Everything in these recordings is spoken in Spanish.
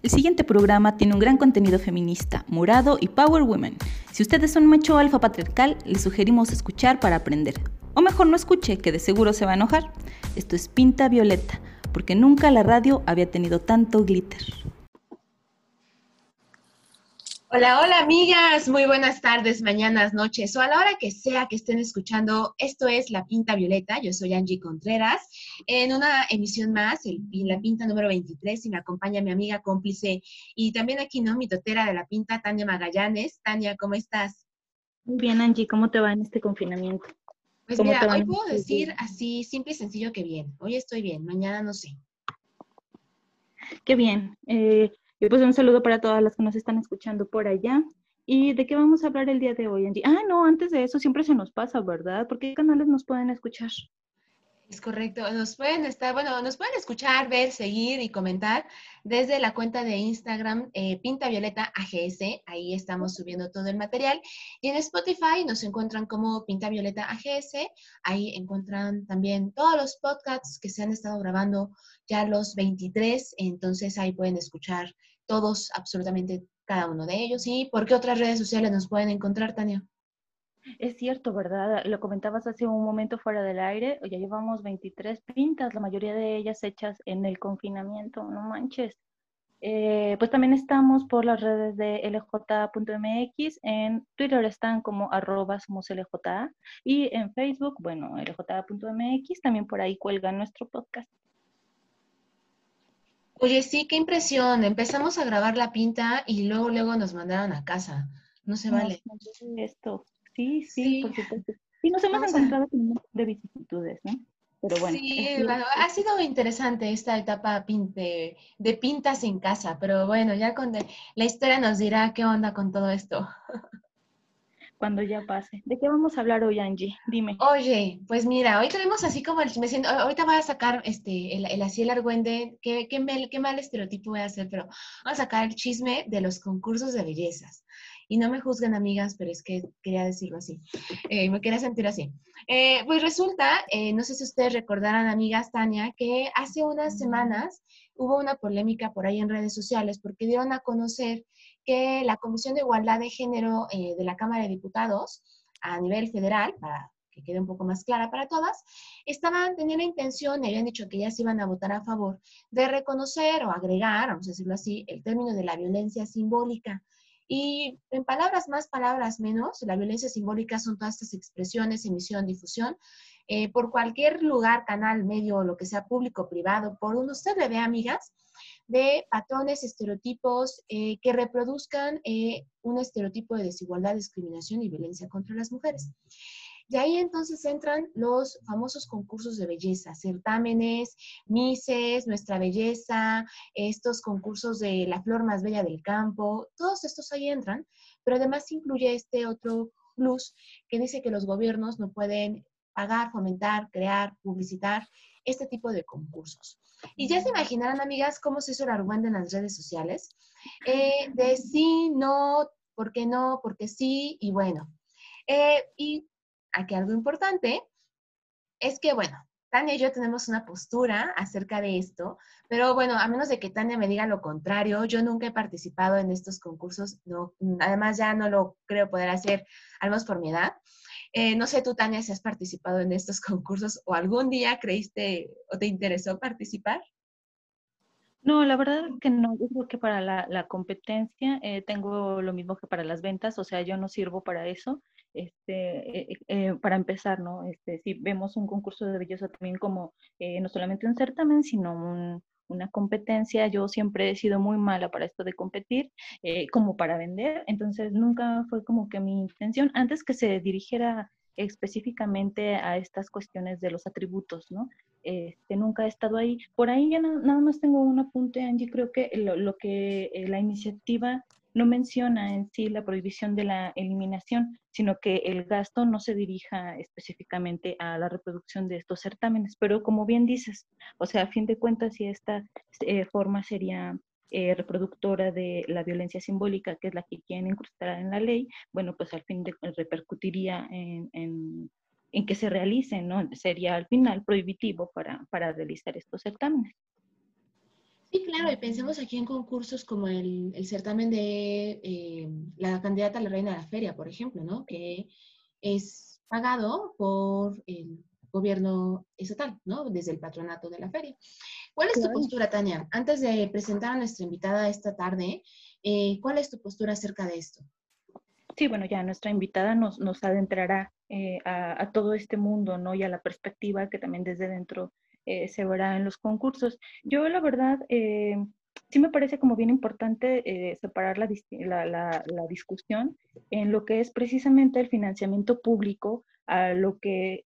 El siguiente programa tiene un gran contenido feminista, morado y power women. Si ustedes son macho alfa patriarcal, les sugerimos escuchar para aprender. O mejor no escuche, que de seguro se va a enojar. Esto es Pinta Violeta, porque nunca la radio había tenido tanto glitter. Hola, hola amigas, muy buenas tardes, mañanas, noches o a la hora que sea que estén escuchando. Esto es La Pinta Violeta, yo soy Angie Contreras, en una emisión más, el, La Pinta número 23, y me acompaña mi amiga cómplice y también aquí, ¿no? Mi totera de La Pinta, Tania Magallanes. Tania, ¿cómo estás? Muy bien, Angie, ¿cómo te va en este confinamiento? Pues mira, hoy puedo decir así, simple y sencillo que bien. Hoy estoy bien, mañana no sé. Qué bien. Eh, y pues un saludo para todas las que nos están escuchando por allá. ¿Y de qué vamos a hablar el día de hoy, Angie? Ah, no, antes de eso siempre se nos pasa, ¿verdad? ¿Por qué canales nos pueden escuchar? Es correcto, nos pueden estar, bueno, nos pueden escuchar, ver, seguir y comentar desde la cuenta de Instagram eh, Pinta Violeta AGS, ahí estamos subiendo todo el material. Y en Spotify nos encuentran como Pinta Violeta AGS, ahí encuentran también todos los podcasts que se han estado grabando, ya los 23, entonces ahí pueden escuchar todos, absolutamente cada uno de ellos. ¿Y por qué otras redes sociales nos pueden encontrar, Tania? Es cierto, ¿verdad? Lo comentabas hace un momento fuera del aire, ya llevamos 23 pintas, la mayoría de ellas hechas en el confinamiento, no manches. Eh, pues también estamos por las redes de lj.mx, en Twitter están como arroba somos LJ y en Facebook, bueno, lj.mx, también por ahí cuelga nuestro podcast. Oye, sí, qué impresión. Empezamos a grabar la pinta y luego, luego nos mandaron a casa. No se vale. esto. Sí, sí, por supuesto. Sí, nos hemos encontrado con un montón de vicisitudes, ¿no? Pero bueno. Sí, ha sido interesante esta etapa de, de, pintas en casa, pero bueno, ya con la historia nos dirá qué onda con todo esto. Cuando ya pase. ¿De qué vamos a hablar hoy, Angie? Dime. Oye, pues mira, hoy tenemos así como el, me siento, ahorita voy a sacar este, el, el así el argüende, qué, qué, mal, qué mal estereotipo voy a hacer, pero vamos a sacar el chisme de los concursos de bellezas. Y no me juzguen, amigas, pero es que quería decirlo así. Eh, me quería sentir así. Eh, pues resulta, eh, no sé si ustedes recordarán, amigas, Tania, que hace unas semanas hubo una polémica por ahí en redes sociales porque dieron a conocer que la Comisión de Igualdad de Género de la Cámara de Diputados a nivel federal, para que quede un poco más clara para todas, estaban, tenían la intención, habían dicho que ya se iban a votar a favor de reconocer o agregar, vamos a decirlo así, el término de la violencia simbólica. Y en palabras más, palabras menos, la violencia simbólica son todas estas expresiones, emisión, difusión, eh, por cualquier lugar, canal, medio, lo que sea público, privado, por donde usted le ve, amigas, de patrones, estereotipos eh, que reproduzcan eh, un estereotipo de desigualdad, discriminación y violencia contra las mujeres. Y ahí entonces entran los famosos concursos de belleza, certámenes, mises, nuestra belleza, estos concursos de la flor más bella del campo, todos estos ahí entran, pero además incluye este otro plus que dice que los gobiernos no pueden pagar, fomentar, crear, publicitar este tipo de concursos. Y ya se imaginarán, amigas, cómo se hizo el argumento en las redes sociales, eh, de sí, no, por qué no, porque sí, y bueno. Eh, y aquí algo importante es que, bueno, Tania y yo tenemos una postura acerca de esto, pero bueno, a menos de que Tania me diga lo contrario, yo nunca he participado en estos concursos, no, además ya no lo creo poder hacer, al menos por mi edad. Eh, no sé tú, Tania, si has participado en estos concursos o algún día creíste o te interesó participar. No, la verdad que no. Yo creo para la, competencia eh, tengo lo mismo que para las ventas, o sea, yo no sirvo para eso este, eh, eh, para empezar, ¿no? Este, si vemos un concurso de belleza también como eh, no solamente un certamen, sino una competencia, yo siempre he sido muy mala para esto de competir, como para vender, entonces nunca fue como que mi intención, antes que se dirigiera específicamente a estas cuestiones de los atributos, ¿no? Este, nunca he estado ahí. Por ahí ya nada más tengo un apunte, Angie, creo que lo que la iniciativa no menciona en sí la prohibición de la eliminación, sino que el gasto no se dirija específicamente a la reproducción de estos certámenes. Pero como bien dices, o sea, a fin de cuentas, si esta eh, forma sería eh, reproductora de la violencia simbólica, que es la que quieren incrustar en la ley, bueno, pues al fin de repercutiría en, que se realicen, ¿no? Sería al final prohibitivo para realizar estos certámenes. Sí, claro, y pensemos aquí en concursos como el, certamen de eh, la candidata a la reina de la feria, por ejemplo, ¿no? Que es pagado por el gobierno estatal, ¿no? Desde el patronato de la feria. ¿Cuál es tu postura, Tania? Antes de presentar a nuestra invitada esta tarde, eh, ¿cuál es tu postura acerca de esto? Sí, bueno, ya nuestra invitada nos, nos adentrará eh, a, todo este mundo, ¿no? Y a la perspectiva que también desde dentro eh, se verá en los concursos. Yo la verdad, eh, sí me parece como bien importante eh, separar la, la, la, discusión en lo que es precisamente el financiamiento público a lo que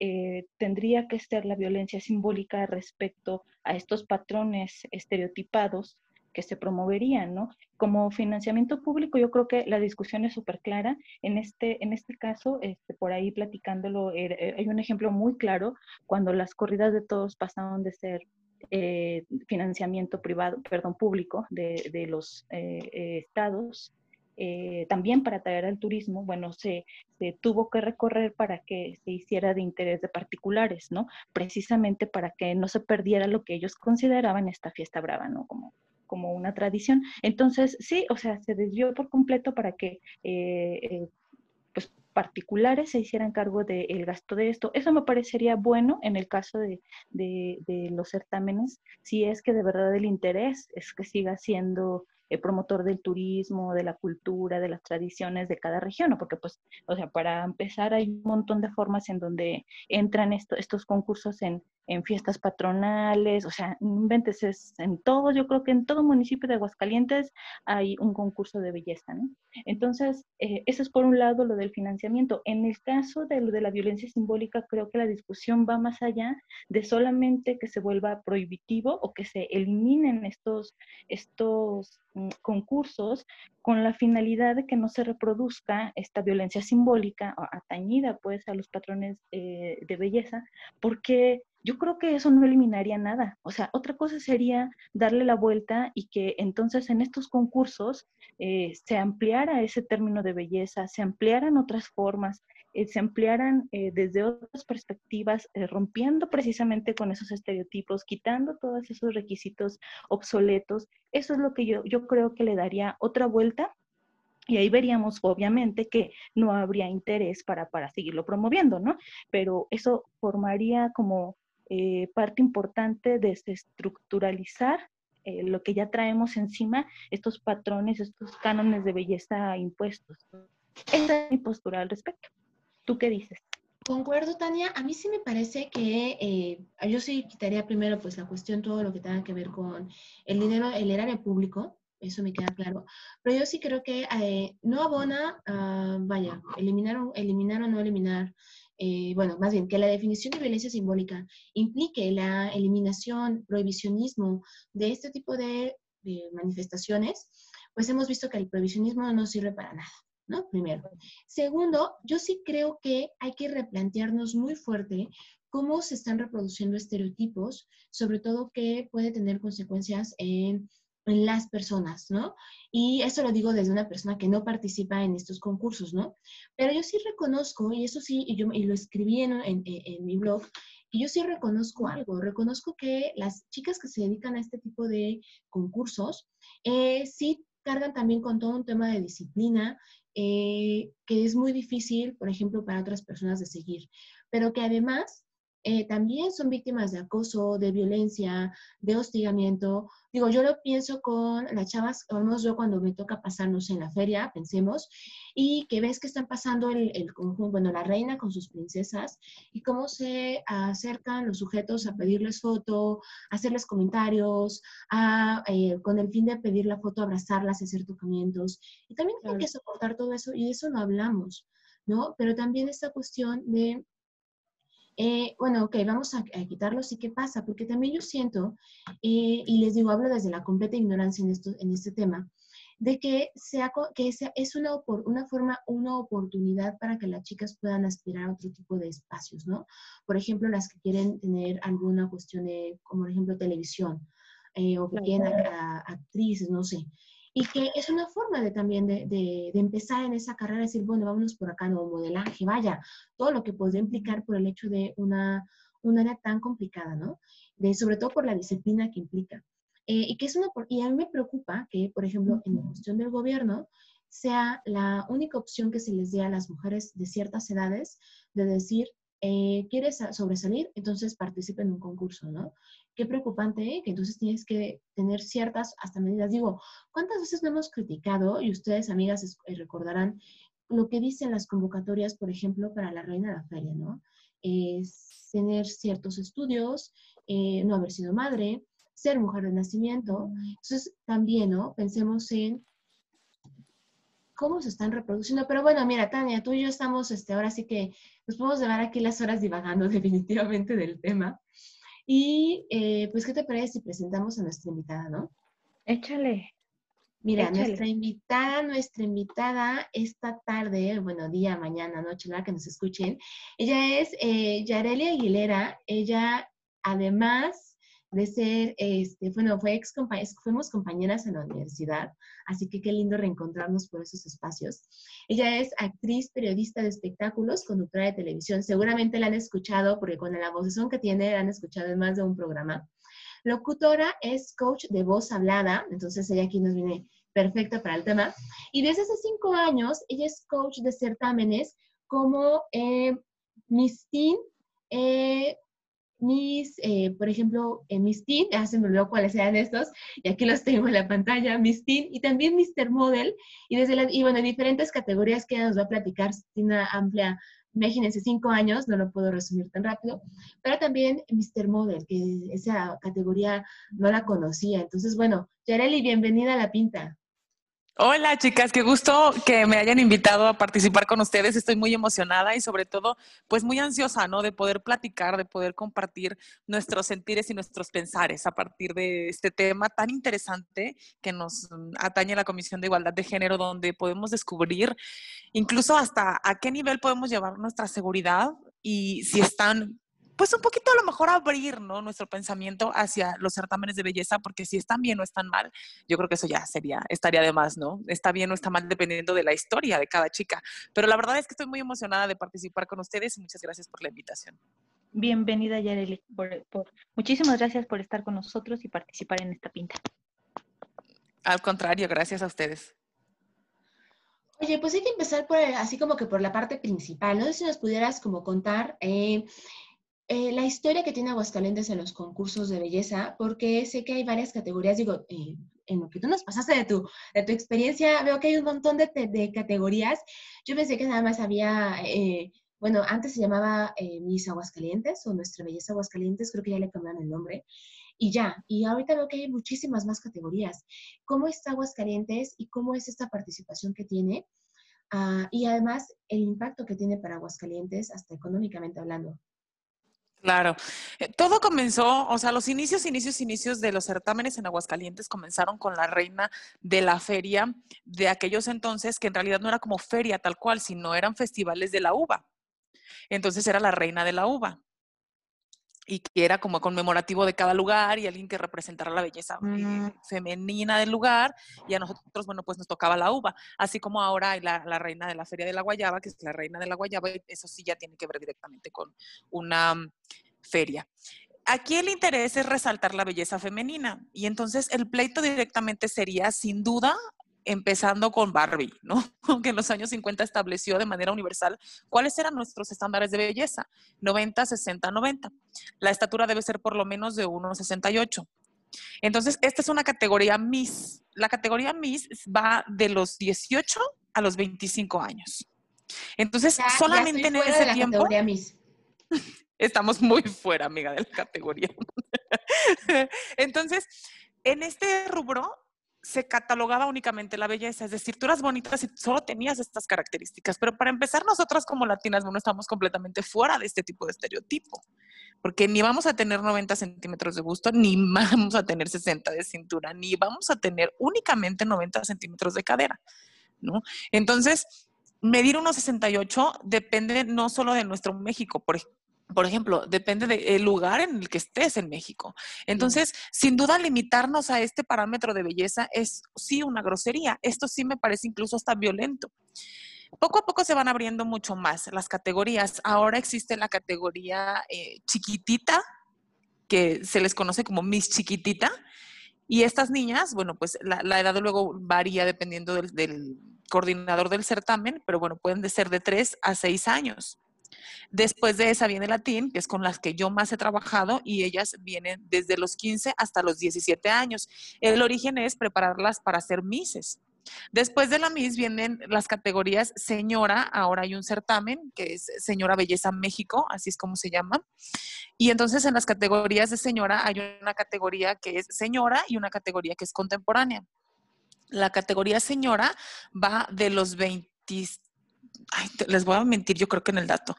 tendría que ser la violencia simbólica respecto a estos patrones estereotipados que se promoverían, ¿no? Como financiamiento público, yo creo que la discusión es súper clara. En este, en este caso, este, por ahí platicándolo, er, er, hay un ejemplo muy claro cuando las corridas de todos pasaron de ser eh, financiamiento privado, perdón, público de, de los eh, eh, estados, también para atraer al turismo, bueno, se, se, tuvo que recorrer para que se hiciera de interés de particulares, ¿no? Precisamente para que no se perdiera lo que ellos consideraban esta fiesta brava, ¿no? Como como una tradición. Entonces, sí, o sea, se desvió por completo para que eh, eh, pues, particulares se hicieran cargo del gasto de esto. Eso me parecería bueno en el caso de, de, los certámenes, si es que de verdad el interés es que siga siendo promotor del turismo, de la cultura, de las tradiciones de cada región, ¿no? porque pues, o sea, para empezar hay un montón de formas en donde entran estos concursos en, en fiestas patronales, o sea, inventes, es en todo, yo creo que en todo municipio de Aguascalientes hay un concurso de belleza, ¿no? Entonces, eh, eso es por un lado lo del financiamiento. En el caso de lo de la violencia simbólica, creo que la discusión va más allá de solamente que se vuelva prohibitivo o que se eliminen estos, estos mm, concursos con la finalidad de que no se reproduzca esta violencia simbólica atañida pues a los patrones eh, de belleza, porque yo creo que eso no eliminaría nada. O sea, otra cosa sería darle la vuelta y que entonces en estos concursos eh, se ampliara ese término de belleza, se ampliaran otras formas, eh, se ampliaran eh, desde otras perspectivas, rompiendo precisamente con esos estereotipos, quitando todos esos requisitos obsoletos. Eso es lo que yo, yo creo que le daría otra vuelta y ahí veríamos, obviamente, que no habría interés para, para seguirlo promoviendo, ¿no? Pero eso formaría como eh, parte importante de desestructuralizar eh, lo que ya traemos encima, estos patrones, estos cánones de belleza impuestos. Esa es mi postura al respecto. ¿Tú qué dices? Concuerdo, Tania. A mí sí me parece que eh, yo sí quitaría primero pues la cuestión, todo lo que tenga que ver con el dinero, el erario público, eso me queda claro. Pero yo sí creo que no abona, vaya, eliminar, eliminar o no eliminar eh, bueno, más bien que la definición de violencia simbólica implique la eliminación, prohibicionismo de este tipo de, manifestaciones, pues hemos visto que el prohibicionismo no sirve para nada. ¿no? Primero. Segundo, yo sí creo que hay que replantearnos muy fuerte cómo se están reproduciendo estereotipos, sobre todo que puede tener consecuencias en en las personas, ¿no? Y eso lo digo desde una persona que no participa en estos concursos, ¿no? Pero yo sí reconozco, y eso sí, y, yo, y lo escribí en, en, mi blog, y yo sí reconozco algo, reconozco que las chicas que se dedican a este tipo de concursos, eh, sí cargan también con todo un tema de disciplina, eh, que es muy difícil, por ejemplo, para otras personas de seguir, pero que además eh, también son víctimas de acoso, de violencia, de hostigamiento. Digo, yo lo pienso con las chavas, al menos yo cuando me toca pasarnos en la feria, pensemos, y que ves que están pasando el, el conjunto, bueno, la reina con sus princesas, y cómo se acercan los sujetos a pedirles foto, a hacerles comentarios, a, eh, con el fin de pedir la foto, abrazarlas, hacer tocamientos. Y también hay que soportar todo eso, y de eso no hablamos, ¿no? Pero también esta cuestión de eh, bueno, ok, vamos a, quitarlos y qué pasa, porque también yo siento, eh, y les digo, hablo desde la completa ignorancia en, esto, en este tema, de que, sea, que es una, una forma, una oportunidad para que las chicas puedan aspirar a otro tipo de espacios, ¿no? Por ejemplo, las que quieren tener alguna cuestión de, como por ejemplo, televisión, eh, o que quieren actrices, no sé y que es una forma de también de, de, empezar en esa carrera, decir, bueno, vámonos por acá, no, modelaje, vaya, todo lo que podría implicar por el hecho de una, una área tan complicada, ¿no? De, sobre todo por la disciplina que implica. Eh, y que es una, y a mí me preocupa que, por ejemplo, en la cuestión del gobierno, sea la única opción que se les dé a las mujeres de ciertas edades de decir, eh, ¿quieres sobresalir? Entonces participa en un concurso, ¿no? Qué preocupante, ¿eh? que entonces tienes que tener ciertas hasta medidas. Digo, ¿cuántas veces no hemos criticado? Y ustedes, amigas, eh, recordarán lo que dicen las convocatorias, por ejemplo, para la reina de la feria, ¿no? Es tener ciertos estudios, eh, no haber sido madre, ser mujer de nacimiento. Entonces, también, ¿no? Pensemos en cómo se están reproduciendo. Pero bueno, mira, Tania, tú y yo estamos, este, ahora sí que nos podemos llevar aquí las horas divagando definitivamente del tema. Y eh, pues, ¿qué te parece si presentamos a nuestra invitada, no? Échale. Mira, nuestra invitada, nuestra invitada esta tarde, bueno, día, mañana, noche, la que nos escuchen, ella es eh, Yareli Aguilera. Ella, además de ser, este, bueno, fue ex fuimos compañeras en la universidad, así que qué lindo reencontrarnos por esos espacios. Ella es actriz, periodista de espectáculos, conductora de televisión. Seguramente la han escuchado, porque con la voz que tiene, la han escuchado en más de un programa. Locutora es coach de voz hablada, entonces ella aquí nos viene perfecta para el tema. Y desde hace cinco años, ella es coach de certámenes como eh, Miss Teen, eh, mis, eh, por ejemplo, en Miss Teen, ya se me olvidó cuáles eran estos, y aquí los tengo en la pantalla, Miss Teen, y también Mr. Model, y, desde la, y bueno, diferentes categorías que nos va a platicar, una amplia, imagínense, cinco años, no lo puedo resumir tan rápido, pero también Mr. Model, que esa categoría no la conocía. Entonces, bueno, Yareli, bienvenida a La Pinta. Hola chicas, qué gusto que me hayan invitado a participar con ustedes. Estoy muy emocionada y sobre todo, pues muy ansiosa, ¿no? De poder platicar, de poder compartir nuestros sentires y nuestros pensares a partir de este tema tan interesante que nos atañe la Comisión de Igualdad de Género, donde podemos descubrir incluso hasta a qué nivel podemos llevar nuestra seguridad y si están pues un poquito a lo mejor abrir ¿no? nuestro pensamiento hacia los certámenes de belleza, porque si están bien o están mal, yo creo que eso ya sería, estaría de más, ¿no? Está bien o está mal dependiendo de la historia de cada chica. Pero la verdad es que estoy muy emocionada de participar con ustedes y muchas gracias por la invitación. Bienvenida, Yareli. muchísimas gracias por estar con nosotros y participar en esta pinta. Al contrario, gracias a ustedes. Oye, pues hay que empezar por, así como que por la parte principal. No sé si nos pudieras como contar eh, eh, la historia que tiene Aguascalientes en los concursos de belleza, porque sé que hay varias categorías, digo, eh, en lo que tú nos pasaste de tu, de tu experiencia, veo que hay un montón de, de categorías. Yo pensé que nada más había, eh, bueno, antes se llamaba Miss Aguascalientes o Nuestra Belleza Aguascalientes, creo que ya le cambiaron el nombre, y ya, y ahorita veo que hay muchísimas más categorías. ¿Cómo está Aguascalientes y cómo es esta participación que tiene? Ah, y además el impacto que tiene para Aguascalientes, hasta económicamente hablando. Claro. Eh, todo comenzó, o sea, los inicios, inicios, inicios de los certámenes en Aguascalientes comenzaron con la reina de la feria de aquellos entonces, que en realidad no era como feria tal cual, sino eran festivales de la uva. Entonces era la reina de la uva y que era como conmemorativo de cada lugar y alguien que representara la belleza eh, mm. femenina del lugar y a nosotros, bueno, pues nos tocaba la uva, así como ahora hay la, la, reina de la Feria de la Guayaba, que es la reina de la Guayaba, eso sí ya tiene que ver directamente con una mm, feria. Aquí el interés es resaltar la belleza femenina y entonces el pleito directamente sería sin duda empezando con Barbie, ¿no? Que en los años 50 estableció de manera universal cuáles eran nuestros estándares de belleza, 90, 60, 90. La estatura debe ser por lo menos de 1,68. Entonces, esta es una categoría Miss. La categoría Miss va de los 18 a los 25 años. Entonces, solamente en ese tiempo... Estamos muy fuera, amiga, de la categoría. Entonces, en este rubro se catalogaba únicamente la belleza, es decir, tú eras bonita si solo tenías estas características, pero para empezar nosotras como latinas, bueno, estamos completamente fuera de este tipo de estereotipo, porque ni vamos a tener 90 centímetros de busto, ni vamos a tener 60 de cintura, ni vamos a tener únicamente 90 centímetros de cadera, ¿no? Entonces, medir unos 68 depende no solo de nuestro México, por, por ejemplo, depende del lugar en el que estés en México. Entonces, sin duda, limitarnos a este parámetro de belleza es sí una grosería. Esto sí me parece incluso hasta violento. Poco a poco se van abriendo mucho más las categorías. Ahora existe la categoría eh, chiquitita, que se les conoce como Miss Chiquitita, Y estas niñas, bueno, pues la, edad luego varía dependiendo del, del, coordinador del certamen, pero bueno, pueden ser de 3 a 6 años. Después de esa viene la TIN, que es con las que yo más he trabajado, y ellas vienen desde los 15 hasta los 17 años. El origen es prepararlas para ser mises. Después de la Miss vienen las categorías señora, ahora hay un certamen que es Señora Belleza México, así es como se llama. Y entonces en las categorías de señora hay una categoría que es señora y una categoría que es contemporánea. La categoría señora va de los 20, les voy a mentir, yo creo que en el dato.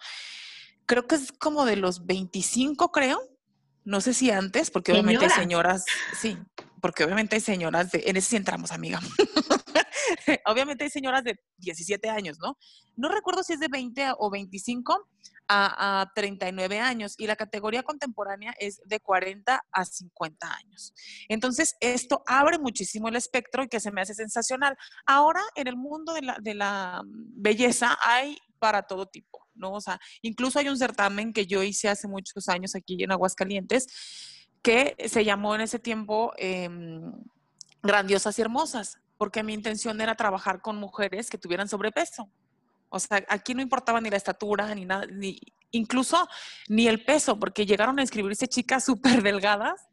Creo que es como de los 25, creo. No sé si antes, porque obviamente hay señoras, sí, porque obviamente hay señoras de, en ese sí entramos, amiga. obviamente hay señoras de 17 años, ¿no? No recuerdo si es de 20 o 25 a, a, 39 años y la categoría contemporánea es de 40 a 50 años. Entonces, esto abre muchísimo el espectro y que se me hace sensacional. Ahora, en el mundo de la, de la belleza hay para todo tipo, ¿no? O sea, incluso hay un certamen que yo hice hace muchos años aquí en Aguascalientes que se llamó en ese tiempo em, Grandiosas y Hermosas, porque mi intención era trabajar con mujeres que tuvieran sobrepeso. O sea, aquí no importaba ni la estatura, ni nada, ni incluso ni el peso, porque llegaron a inscribirse chicas súper delgadas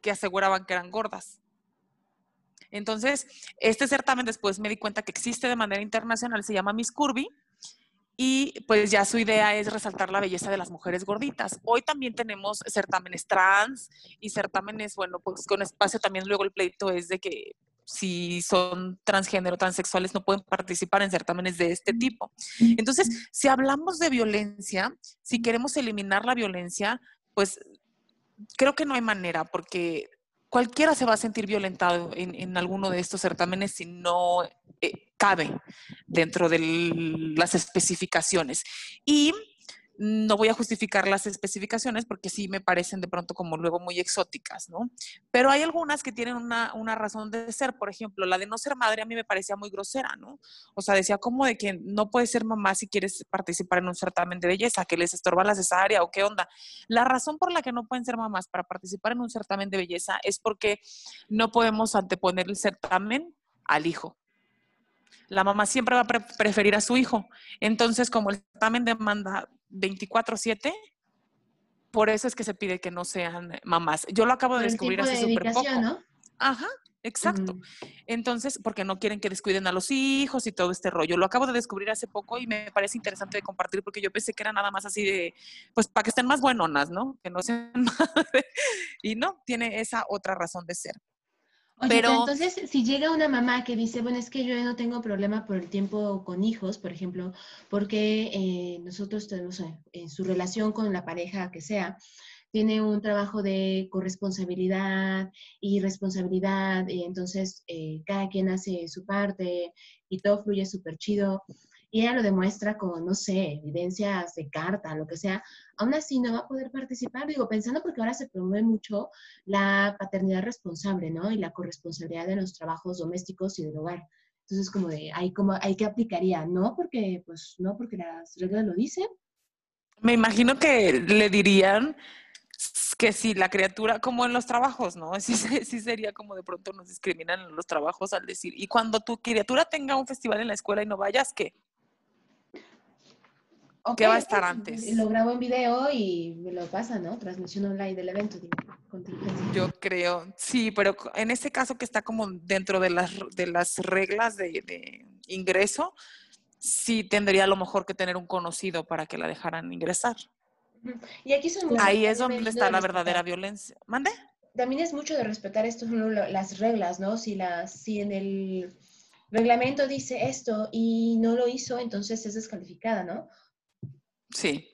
que aseguraban que eran gordas. Entonces, este certamen después me di cuenta que existe de manera internacional, se llama Miss Curvy, y pues ya su idea es resaltar la belleza de las mujeres gorditas. Hoy también tenemos certámenes trans y certámenes, bueno, pues con espacio también luego el pleito es de que si son transgénero, transexuales, no pueden participar en certámenes de este tipo. Entonces, si hablamos de violencia, si queremos eliminar la violencia, pues creo que no hay manera, porque cualquiera se va a sentir violentado en, alguno de estos certámenes si no eh, cabe dentro de las especificaciones. Y no voy a justificar las especificaciones porque sí me parecen de pronto como luego muy exóticas, ¿no? Pero hay algunas que tienen una, razón de ser. Por ejemplo, la de no ser madre a mí me parecía muy grosera, ¿no? O sea, decía como de que no puedes ser mamá si quieres participar en un certamen de belleza, que les estorba la cesárea o qué onda. La razón por la que no pueden ser mamás para participar en un certamen de belleza es porque no podemos anteponer el certamen al hijo. La mamá siempre va a preferir a su hijo. Entonces, como el certamen demanda 24/7, por eso es que se pide que no sean mamás. Yo lo acabo de descubrir hace súper poco. ¿no? Ajá, exacto. Entonces, porque no quieren que descuiden a los hijos y todo este rollo. Lo acabo de descubrir hace poco y me parece interesante de compartir porque yo pensé que era nada más así de, pues para que estén más buenonas, ¿no? Que no sean madres. Y no, tiene esa otra razón de ser. Pero, entonces, si llega una mamá que dice, bueno, es que yo no tengo problema por el tiempo con hijos, por ejemplo, porque eh, nosotros tenemos en su relación con la pareja que sea, tiene un trabajo de corresponsabilidad y responsabilidad, y entonces eh, cada quien hace su parte y todo fluye súper chido y ella lo demuestra con, no sé, evidencias de carta, lo que sea, aún así no va a poder participar. Digo, pensando porque ahora se promueve mucho la paternidad responsable, ¿no? Y la corresponsabilidad de los trabajos domésticos y del hogar. Entonces, como de, hay como, hay que aplicaría, no porque, pues, no porque las reglas lo dicen. Me imagino que le dirían que si la criatura, como en los trabajos, ¿no? Sí, sí, sería como de pronto nos discriminan en los trabajos al decir, y cuando tu criatura tenga un festival en la escuela y no vayas, ¿qué? ¿Qué va a estar antes? Lo grabo en video y me lo pasa, ¿no? Transmisión online del evento. Yo creo, sí, pero en este caso que está como dentro de las, de las reglas de, ingreso, sí tendría a lo mejor que tener un conocido para que la dejaran ingresar. Y aquí son Ahí es donde está la verdadera violencia. ¿Mande? También es mucho de respetar esto, las reglas, ¿no? Si, las, si en el reglamento dice esto y no lo hizo, entonces es descalificada, ¿no? Sí.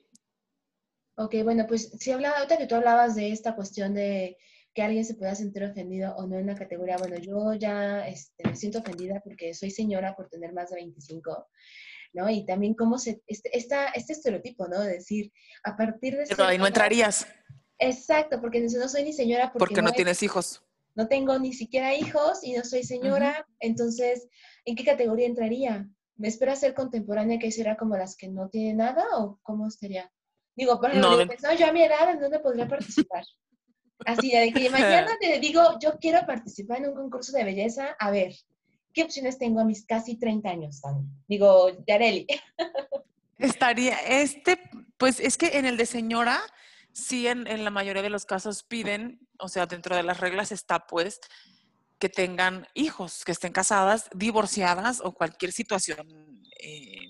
Ok, bueno, pues si hablaba, ahorita que tú hablabas de esta cuestión de que alguien se pueda sentir ofendido o no en la categoría, bueno, yo ya este, me siento ofendida porque soy señora por tener más de 25, ¿no? Y también cómo se, este, esta, este estereotipo, ¿no? De decir, a partir de... Pero ahí no entrarías. Exacto, porque no soy ni señora porque, no, tienes hijos. No tengo ni siquiera hijos y no soy señora, entonces, ¿en qué categoría entraría? ¿Me espera ser contemporánea que será como las que no tienen nada o cómo sería? Digo, por ejemplo, no, yo a mi edad, ¿en dónde podría participar? Así, de que mañana te digo, yo quiero participar en un concurso de belleza, a ver, ¿qué opciones tengo a mis casi 30 años, Digo, Yareli. Estaría, este, pues es que en el de señora, sí, en, en, la mayoría de los casos piden, o sea, dentro de las reglas está pues que tengan hijos, que estén casadas, divorciadas o cualquier situación eh,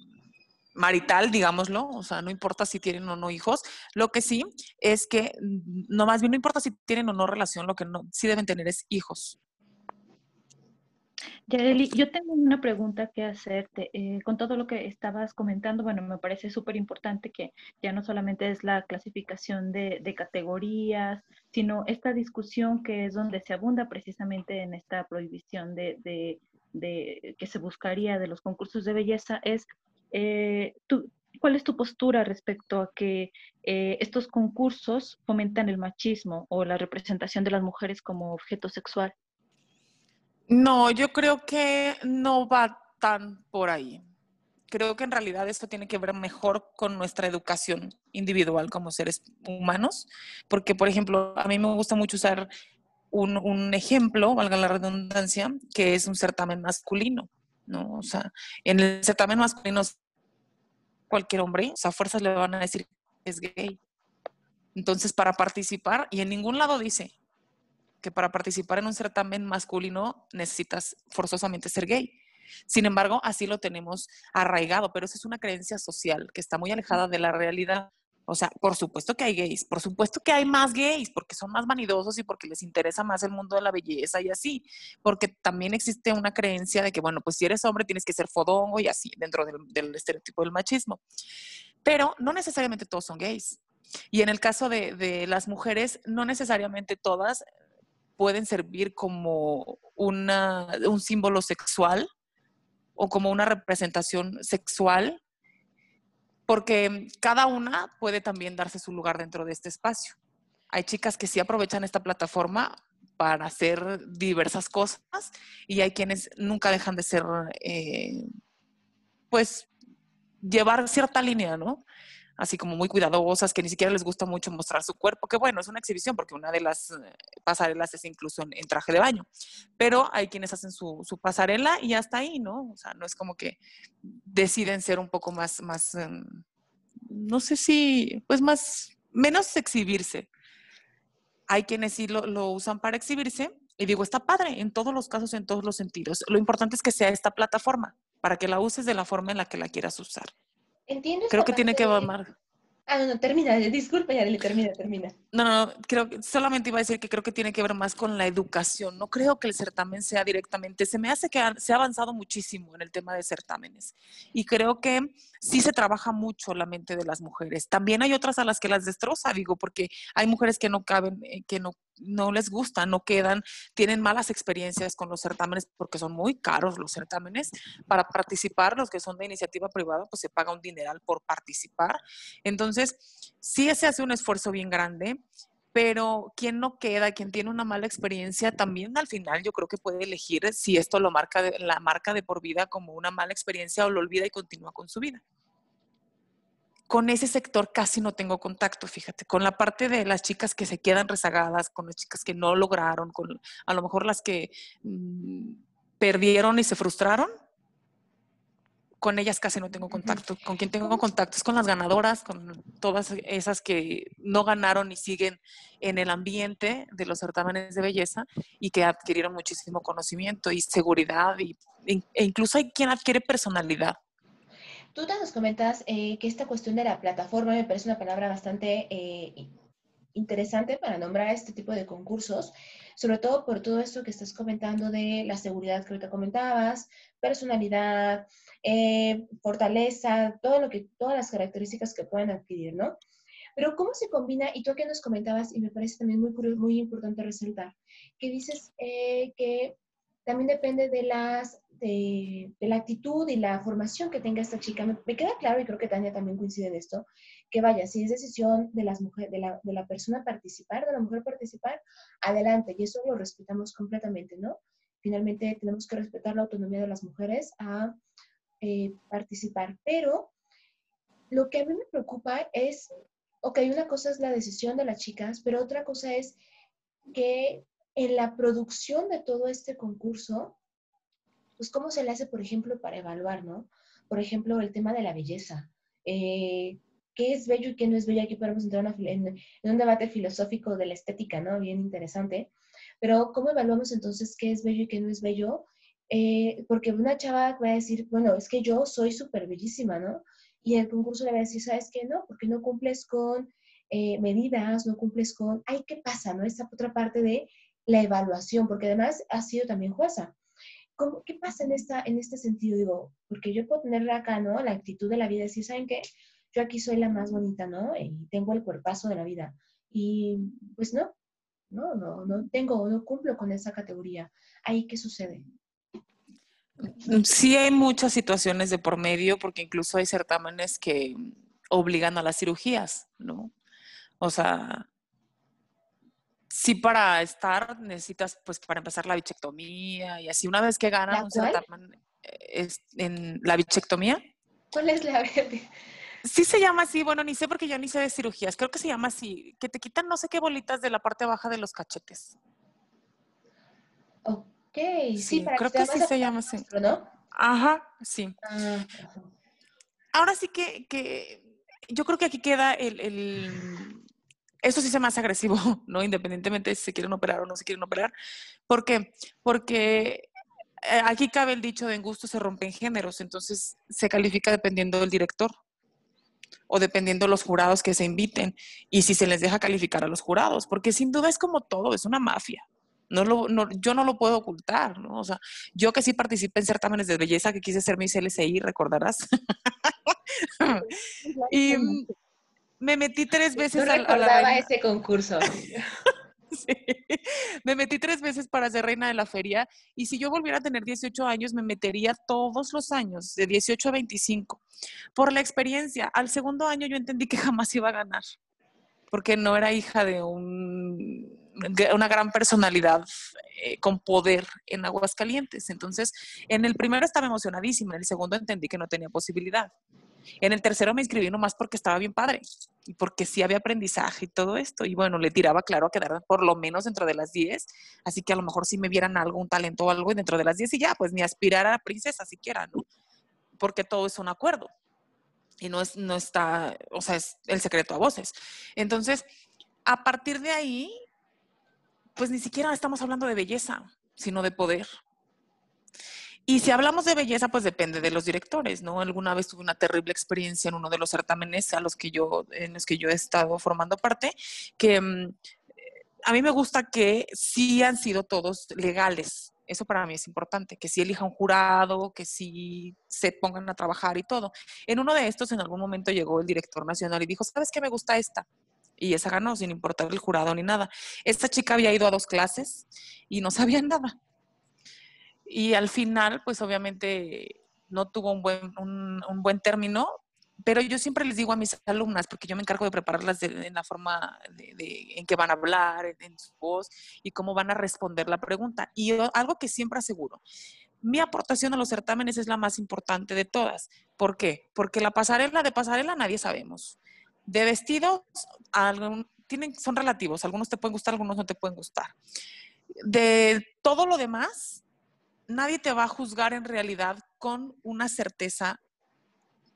marital, digámoslo, o sea, no importa si tienen o no hijos, lo que sí es que, mm, no más bien no importa si tienen o no relación, lo que no, sí deben tener es hijos. Yareli, yo tengo una pregunta que hacerte. Eh, con todo lo que estabas comentando, bueno, me parece súper importante que ya no solamente es la clasificación de, categorías, sino esta discusión que es donde se abunda precisamente en esta prohibición de, de que se buscaría de los concursos de belleza, es eh, ¿cuál es tu postura respecto a que eh, estos concursos fomentan el machismo o la representación de las mujeres como objeto sexual? No, yo creo que no va tan por ahí. Creo que en realidad esto tiene que ver mejor con nuestra educación individual como seres humanos, porque, por ejemplo, a mí me gusta mucho usar un, un ejemplo, valga la redundancia, que es un certamen masculino, ¿no? O sea, en el certamen masculino cualquier hombre, o sea, fuerzas le van a decir que es gay. Entonces, para participar, y en ningún lado dice, que para participar en un certamen masculino necesitas forzosamente ser gay. Sin embargo, así lo tenemos arraigado, pero eso es una creencia social que está muy alejada de la realidad. O sea, por supuesto que hay gays, por supuesto que hay más gays, porque son más vanidosos y porque les interesa más el mundo de la belleza y así, porque también existe una creencia de que, bueno, pues si eres hombre tienes que ser fodongo y así, dentro del, estereotipo del machismo. Pero no necesariamente todos son gays. Y en el caso de, las mujeres, no necesariamente todas pueden servir como un símbolo sexual o como una representación sexual, porque cada una puede también darse su lugar dentro de este espacio. Hay chicas que sí aprovechan esta plataforma para hacer diversas cosas y hay quienes nunca dejan de ser, eh, pues, llevar cierta línea, ¿no? Así como muy cuidadosas, que ni siquiera les gusta mucho mostrar su cuerpo, que bueno, es una exhibición porque una de las eh, pasarelas es incluso en, traje de baño, pero hay quienes hacen su, pasarela y hasta ahí, ¿no? O sea, no es como que deciden ser un poco más, más, em, no sé si, pues más, menos exhibirse. Hay quienes sí lo, lo usan para exhibirse y digo, está padre en todos los casos, en todos los sentidos. Lo importante es que sea esta plataforma para que la uses de la forma en la que la quieras usar. Entiendo. Creo que tiene que ver más. Ah, no, no, termina, disculpa, ya le termina, termina. No, no, creo que solamente iba a decir que creo que tiene que ver más con la educación. No creo que el certamen sea directamente, se me hace que se ha avanzado muchísimo en el tema de certámenes y creo que sí se trabaja mucho la mente de las mujeres. También hay otras a las que las destroza, digo, porque hay mujeres que no caben, eh, que no no les gusta, no quedan, tienen malas experiencias con los certámenes porque son muy caros los certámenes. Para participar, los que son de iniciativa privada, pues se paga un dineral por participar. Entonces, sí se hace un esfuerzo bien grande, pero quien no queda, quien tiene una mala experiencia, también al final yo creo que puede elegir si esto lo marca, la marca de por vida como una mala experiencia o lo olvida y continúa con su vida con ese sector casi no tengo contacto, fíjate, con la parte de las chicas que se quedan rezagadas, con las chicas que no lograron, con a lo mejor las que mm, perdieron y se frustraron, con ellas casi no tengo contacto. Con quien tengo contacto es con las ganadoras, con todas esas que no ganaron y siguen en el ambiente de los certámenes de belleza y que adquirieron muchísimo conocimiento y seguridad y, e incluso hay quien adquiere personalidad. Tú te nos comentas eh, que esta cuestión de la plataforma me parece una palabra bastante eh, interesante para nombrar este tipo de concursos, sobre todo por todo esto que estás comentando de la seguridad que ahorita comentabas, personalidad, eh, fortaleza, todo lo que, todas las características que pueden adquirir, ¿no? Pero ¿cómo se combina? Y tú aquí nos comentabas, y me parece también muy, muy importante resaltar, que dices que también depende de las de, la actitud y la formación que tenga esta chica. Me, queda claro, y creo que Tania también coincide en esto, que vaya, si es decisión de, las mujeres, de, la, de la persona participar, de la mujer participar, adelante, y eso lo respetamos completamente, ¿no? Finalmente tenemos que respetar la autonomía de las mujeres a eh, participar, pero lo que a mí me preocupa es, ok, una cosa es la decisión de las chicas, pero otra cosa es que en la producción de todo este concurso, pues cómo se le hace, por ejemplo, para evaluar, ¿no? Por ejemplo, el tema de la belleza. Eh, ¿Qué es bello y qué no es bello? Aquí podemos entrar en, un debate filosófico de la estética, ¿no? Bien interesante. Pero ¿cómo evaluamos entonces qué es bello y qué no es bello? Eh, porque una chava va a decir, bueno, es que yo soy súper bellísima, ¿no? Y el concurso le va a decir, ¿sabes qué? No, porque no cumples con eh, medidas, no cumples con, ay, ¿qué pasa? ¿No? Esta otra parte de la evaluación, porque además ha sido también jueza. ¿Cómo, ¿Qué pasa en, esta, en este sentido? Digo, porque yo puedo tener acá, ¿no? La actitud de la vida, decir, ¿saben qué? Yo aquí soy la más bonita, ¿no? Y tengo el cuerpazo de la vida. Y pues no, no, no, no tengo, no cumplo con esa categoría. ¿Ahí qué sucede? Sí hay muchas situaciones de por medio, porque incluso hay certámenes que obligan a las cirugías, ¿no? O sea, sí para estar necesitas, pues para empezar la bichectomía y así una vez que ganan es, en la bichectomía. ¿Cuál es la Sí se llama así, bueno, ni sé porque yo ni sé de cirugías, creo que se llama así, que te quitan no sé qué bolitas de la parte baja de los cachetes. Ok, sí, creo que, sí se llama así. ¿no? Ajá, sí. Ah, Ahora sí que, que, yo creo que aquí queda el, eso sí se más agresivo, ¿no? Independientemente si se quieren operar o no se quieren operar. ¿Por qué? Porque eh, aquí cabe el dicho de en gusto se rompen géneros, entonces se califica dependiendo del director o dependiendo de los jurados que se inviten y si se les deja calificar a los jurados, porque sin duda es como todo, es una mafia. No lo, no, yo no lo puedo ocultar, ¿no? O sea, yo que sí participé en certámenes de belleza, que quise ser mi CLCI, recordarás. y, me metí tres veces no recordaba ese concurso. sí. Me metí tres veces para ser reina de la feria y si yo volviera a tener 18 años me metería todos los años, de 18 a 25, por la experiencia. Al segundo año yo entendí que jamás iba a ganar, porque no era hija de un, una gran personalidad eh, con poder en Aguascalientes. Entonces, en el primero estaba emocionadísima, en el segundo entendí que no tenía posibilidad. En el tercero me inscribí nomás porque estaba bien padre y porque sí había aprendizaje y todo esto. Y bueno, le tiraba claro a quedar por lo menos dentro de las 10. Así que a lo mejor si me vieran algo, un talento o algo dentro de las 10 y ya, pues ni aspirar a princesa siquiera, ¿no? Porque todo es un acuerdo. Y no, es, no está, o sea, es el secreto a voces. Entonces, a partir de ahí, pues ni siquiera estamos hablando de belleza, sino de poder. Y si hablamos de belleza, pues depende de los directores, ¿no? Alguna vez tuve una terrible experiencia en uno de los certámenes a los que yo, en los que yo he estado formando parte, que mm, a mí me gusta que sí han sido todos legales. Eso para mí es importante, que sí elija un jurado, que sí se pongan a trabajar y todo. En uno de estos, en algún momento llegó el director nacional y dijo, ¿sabes qué me gusta esta? Y esa ganó, sin importar el jurado ni nada. Esta chica había ido a dos clases y no sabía nada y al final, pues obviamente no tuvo un buen, un, buen término, pero yo siempre les digo a mis alumnas, porque yo me encargo de prepararlas en la forma de, en que van a hablar, en, su voz y cómo van a responder la pregunta. Y algo que siempre aseguro, mi aportación a los certámenes es la más importante de todas. ¿Por qué? Porque la pasarela de pasarela nadie sabemos. De vestidos, tienen, son relativos, algunos te pueden gustar, algunos no te pueden gustar. De todo lo demás, nadie te va a juzgar en realidad con una certeza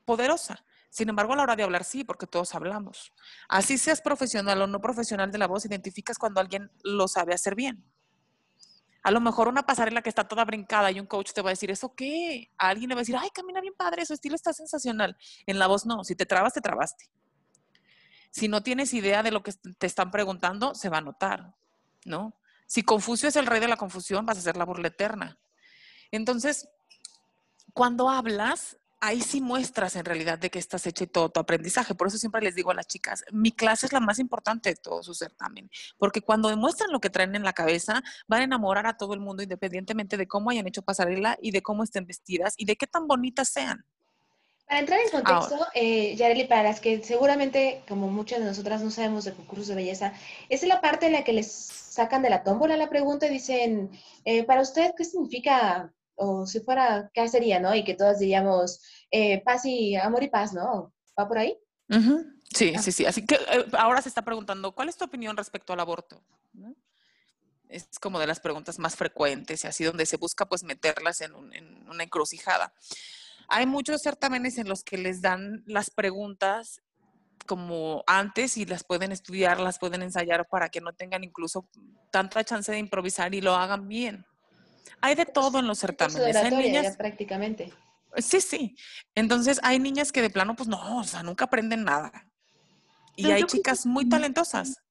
poderosa. Sin embargo, a la hora de hablar, sí, porque todos hablamos. Así seas profesional o no profesional de la voz, identificas cuando alguien lo sabe hacer bien. A lo mejor una pasarela que está toda brincada y un coach te va a decir, ¿eso qué? A alguien le va a decir, ay, camina bien padre, su estilo está sensacional. En la voz no, si te trabas, te trabaste. Si no tienes idea de lo que te están preguntando, se va a notar, ¿no? Si Confucio es el rey de la confusión, vas a ser la burla eterna. Entonces, cuando hablas, ahí sí muestras en realidad de que estás hecho y todo tu aprendizaje. Por eso siempre les digo a las chicas, mi clase es la más importante de todo su certamen, porque cuando demuestran lo que traen en la cabeza, van a enamorar a todo el mundo independientemente de cómo hayan hecho pasarela y de cómo estén vestidas y de qué tan bonitas sean. Para entrar en contexto, eh, Yareli, para las que seguramente, como muchas de nosotras no sabemos de concursos de belleza, es la parte en la que les sacan de la tómbola la pregunta y dicen, eh, para usted, ¿qué significa o si fuera, ¿qué sería, no? Y que todas diríamos, eh, paz y amor y paz, ¿no? ¿Va por ahí? Sí, ah. sí, sí. Así que eh, ahora se está preguntando, ¿cuál es tu opinión respecto al aborto? Es como de las preguntas más frecuentes y así donde se busca pues meterlas en, en una encrucijada. Hay muchos certámenes en los que les dan las preguntas como antes y las pueden estudiar, las pueden ensayar para que no tengan incluso tanta chance de improvisar y lo hagan bien. Hay de todo en los certámenes. Hay niñas prácticamente. Sí, sí. Entonces hay niñas que de plano, pues no, o sea, nunca aprenden nada. Y hay chicas muy talentosas.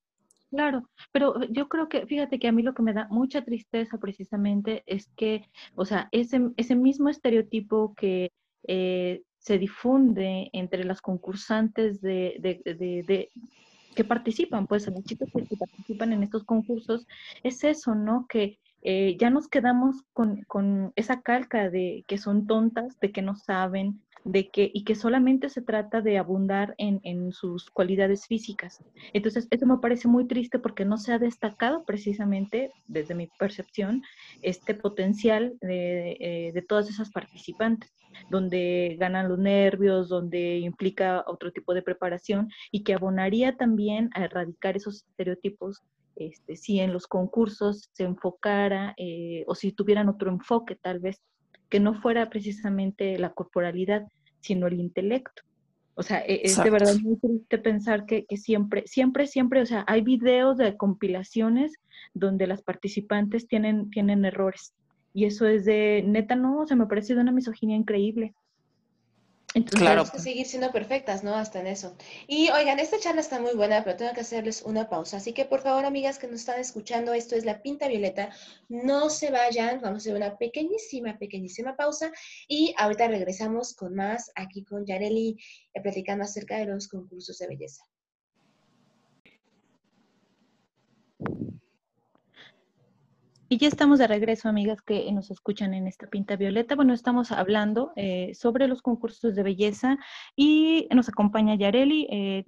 Claro, pero yo creo que, fíjate que a mí lo que me da mucha tristeza precisamente es que, o sea, ese, ese mismo estereotipo que eh, se difunde entre las concursantes de, de, que participan, pues los chicos que participan en estos concursos, es eso, ¿no? Que eh, ya nos quedamos con, con, esa calca de que son tontas, de que no saben, de que, y que solamente se trata de abundar en, en, sus cualidades físicas. Entonces, eso me parece muy triste porque no se ha destacado precisamente, desde mi percepción, este potencial de, eh, de todas esas participantes, donde ganan los nervios, donde implica otro tipo de preparación y que abonaría también a erradicar esos estereotipos este, si en los concursos se enfocara eh, o si tuvieran otro enfoque tal vez, que no fuera precisamente la corporalidad, sino el intelecto. O sea, e, es de verdad muy triste pensar que, que, siempre, siempre, siempre, o sea, hay videos de compilaciones donde las participantes tienen, tienen errores. Y eso es de, neta, no, o sea, me parece de una misoginia increíble. Entonces, claro. que seguir siendo perfectas, ¿no? Hasta en eso. Y oigan, esta charla está muy buena, pero tengo que hacerles una pausa. Así que por favor, amigas que nos están escuchando, esto es La Pinta Violeta. No se vayan, vamos a hacer una pequeñísima, pequeñísima pausa. Y ahorita regresamos con más aquí con Yareli, eh, platicando acerca de los concursos de belleza. Y ya estamos de regreso, amigas que nos escuchan en esta Pinta Violeta. Bueno, estamos hablando eh, sobre los concursos de belleza y nos acompaña Yareli. Eh,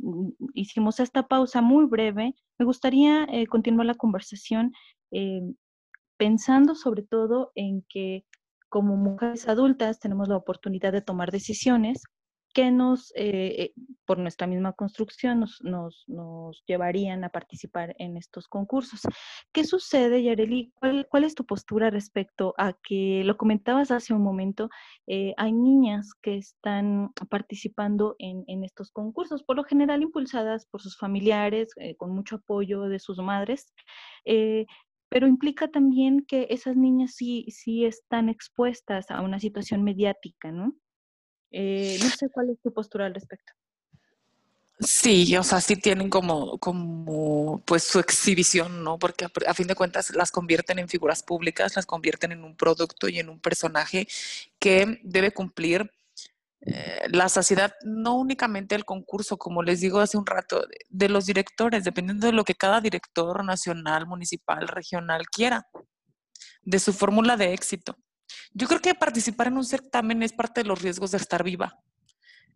hicimos esta pausa muy breve. Me gustaría eh, continuar la conversación pensando sobre todo en que como mujeres adultas tenemos la oportunidad de tomar decisiones que nos, eh, eh, por nuestra misma construcción, nos, nos, llevarían a participar en estos concursos. ¿Qué sucede, Yareli? ¿Cuál, ¿Cuál, es tu postura respecto a que, lo comentabas hace un momento, eh, hay niñas que están participando en, en, estos concursos, por lo general impulsadas por sus familiares, con mucho apoyo de sus madres, pero implica también que esas niñas sí, sí están expuestas a una situación mediática, ¿no? Eh, no sé cuál es tu postura al respecto. Sí, o sea, sí tienen como, como pues su exhibición, ¿no? Porque a, fin de cuentas las convierten en figuras públicas, las convierten en un producto y en un personaje que debe cumplir eh, la saciedad, no únicamente el concurso, como les digo hace un rato, de los directores, dependiendo de lo que cada director nacional, municipal, regional quiera, de su fórmula de éxito. Yo creo que participar en un certamen es parte de los riesgos de estar viva.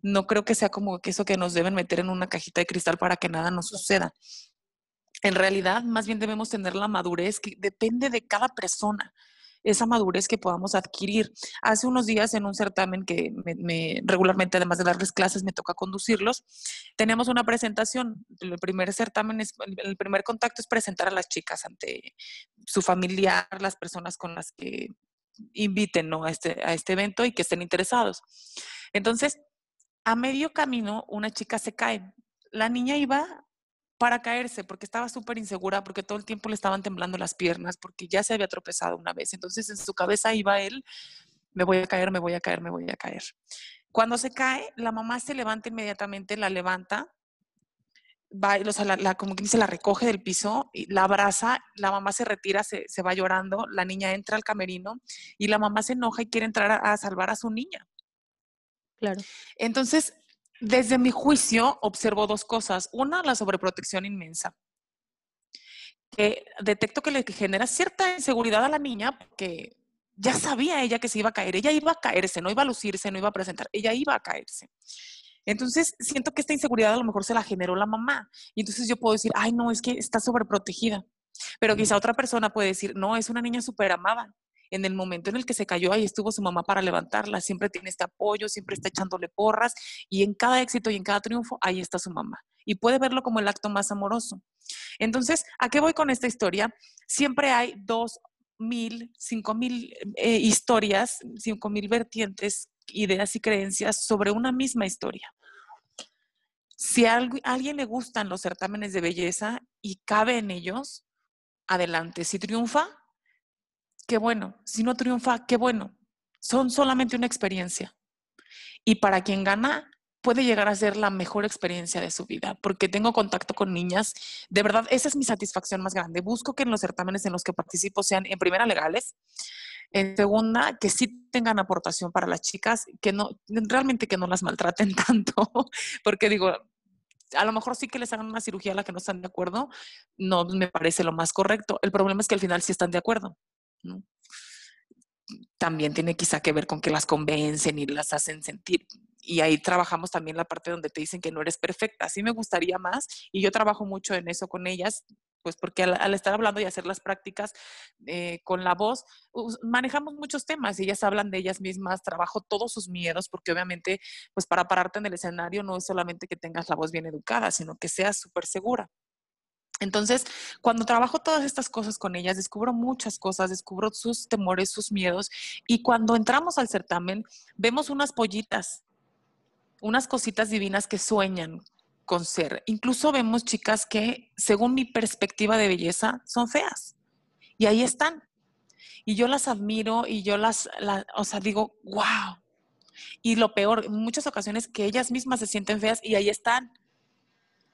No creo que sea como que eso que nos deben meter en una cajita de cristal para que nada nos suceda. En realidad, más bien debemos tener la madurez que depende de cada persona esa madurez que podamos adquirir. Hace unos días en un certamen que me, regularmente, además de darles clases, me toca conducirlos, tenemos una presentación. El primer certamen, es, el primer contacto es presentar a las chicas ante su familiar, las personas con las que inviten a, este, a este evento y que estén interesados. Entonces, a medio camino, una chica se cae. La niña iba para caerse porque estaba súper insegura, porque todo el tiempo le estaban temblando las piernas, porque ya se había tropezado una vez. Entonces, en su cabeza iba él, me voy a caer, me voy a caer, me voy a caer. Cuando se cae, la mamá se levanta inmediatamente, la levanta va, o sea, la, como que dice, la recoge del piso, y la abraza, la mamá se retira, se, se, va llorando, la niña entra al camerino y la mamá se enoja y quiere entrar a, salvar a su niña. Claro. Entonces, desde mi juicio, observo dos cosas. Una, la sobreprotección inmensa, que detecto que le genera cierta inseguridad a la niña, porque ya sabía ella que se iba a caer, ella iba a caerse, no iba a lucirse, no iba a presentar, ella iba a caerse. Entonces, siento que esta inseguridad a lo mejor se la generó la mamá. Y entonces yo puedo decir, ay, no, es que está sobreprotegida. Pero quizá otra persona puede decir, no, es una niña súper amada. en el momento en el que se cayó, ahí estuvo su mamá para levantarla, siempre tiene este apoyo, siempre está echándole porras y en cada éxito y en cada triunfo, ahí está su mamá. Y puede verlo como el acto más amoroso. Entonces, ¿a qué voy con esta historia? Siempre hay dos mil, cinco mil eh, historias, cinco mil vertientes, ideas y creencias sobre una misma historia. Si a alguien le gustan los certámenes de belleza y cabe en ellos, adelante. Si triunfa, qué bueno. Si no triunfa, qué bueno. Son solamente una experiencia. Y para quien gana, puede llegar a ser la mejor experiencia de su vida, porque tengo contacto con niñas. De verdad, esa es mi satisfacción más grande. Busco que en los certámenes en los que participo sean, en primera, legales. En segunda, que sí tengan aportación para las chicas, que no, realmente que no las maltraten tanto, porque digo, a lo mejor sí que les hagan una cirugía a la que no están de acuerdo, no me parece lo más correcto. El problema es que al final sí están de acuerdo. También tiene quizá que ver con que las convencen y las hacen sentir. Y ahí trabajamos también la parte donde te dicen que no eres perfecta. Sí me gustaría más y yo trabajo mucho en eso con ellas, pues porque al, estar hablando y hacer las prácticas eh, con la voz, manejamos muchos temas ellas hablan de ellas mismas, trabajo todos sus miedos, porque obviamente, pues para pararte en el escenario no es solamente que tengas la voz bien educada, sino que seas súper segura. Entonces, cuando trabajo todas estas cosas con ellas, descubro muchas cosas, descubro sus temores, sus miedos, y cuando entramos al certamen, vemos unas pollitas, unas cositas divinas que sueñan, con ser. Incluso vemos chicas que, según mi perspectiva de belleza, son feas. Y ahí están. Y yo las admiro y yo las, o sea, digo, wow. Y lo peor, en muchas ocasiones que ellas mismas se sienten feas y ahí están.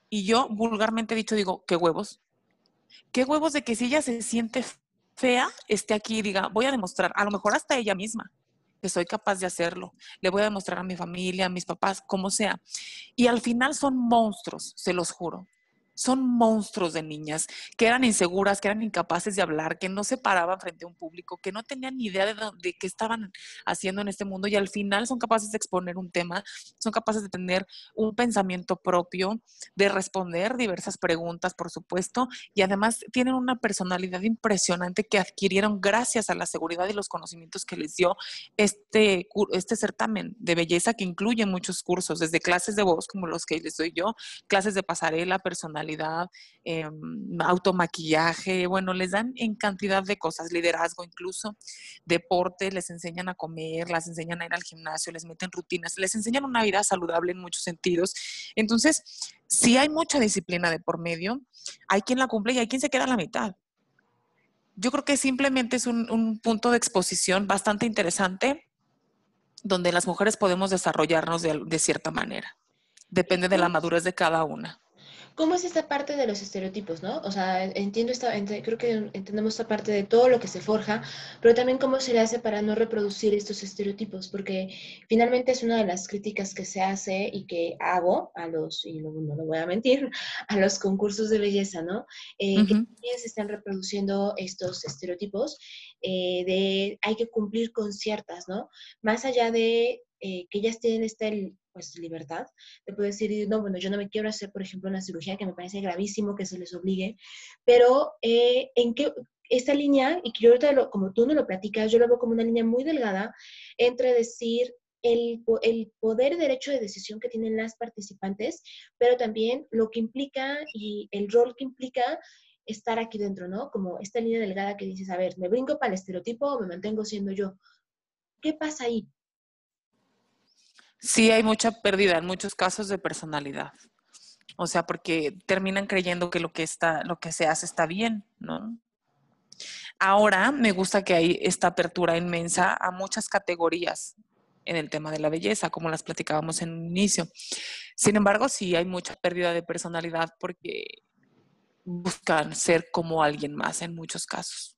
Y yo vulgarmente dicho digo, qué huevos. Qué huevos de que si ella se siente fea, esté aquí y diga, voy a demostrar, a lo mejor hasta ella misma que soy capaz de hacerlo. Le voy a demostrar a mi familia, a mis papás, como sea. Y al final son monstruos, se los juro son monstruos de niñas que eran inseguras, que eran incapaces de hablar, que no se paraban frente a un público, que no tenían ni idea de, de, qué estaban haciendo en este mundo y al final son capaces de exponer un tema, son capaces de tener un pensamiento propio, de responder diversas preguntas, por supuesto, y además tienen una personalidad impresionante que adquirieron gracias a la seguridad y los conocimientos que les dio este, este certamen de belleza que incluye muchos cursos, desde clases de voz como los que les doy yo, clases de pasarela, personal eh, automaquillaje, bueno, les dan en cantidad de cosas, liderazgo incluso, deporte, les enseñan a comer, las enseñan a ir al gimnasio, les meten rutinas, les enseñan una vida saludable en muchos sentidos. Entonces, si hay mucha disciplina de por medio, hay quien la cumple y hay quien se queda a la mitad. Yo creo que simplemente es un, punto de exposición bastante interesante donde las mujeres podemos desarrollarnos de, de cierta manera. Depende de la madurez de cada una. ¿Cómo es esta parte de los estereotipos, no? O sea, entiendo esta, creo que entendemos esta parte de todo lo que se forja, pero también cómo se le hace para no reproducir estos estereotipos, porque finalmente es una de las críticas que se hace y que hago a los, y no, no lo voy a mentir, a los concursos de belleza, ¿no? Eh, que también se están reproduciendo estos estereotipos eh, de hay que cumplir con ciertas, ¿no? Más allá de eh, que ellas tienen este pues libertad, te puedo decir, no, bueno, yo no me quiero hacer, por ejemplo, una cirugía que me parece gravísimo que se les obligue, pero eh, en qué, esta línea, y que yo ahorita, como tú no lo platicas, yo lo veo como una línea muy delgada entre decir el, el, poder y derecho de decisión que tienen las participantes, pero también lo que implica y el rol que implica estar aquí dentro, ¿no? Como esta línea delgada que dices, a ver, ¿me brinco para el estereotipo o me mantengo siendo yo? ¿Qué pasa ahí? Sí, hay mucha pérdida en muchos casos de personalidad. O sea, porque terminan creyendo que lo que está, lo que se hace está bien, ¿no? Ahora me gusta que hay esta apertura inmensa a muchas categorías en el tema de la belleza, como las platicábamos en un inicio. Sin embargo, sí hay mucha pérdida de personalidad porque buscan ser como alguien más en muchos casos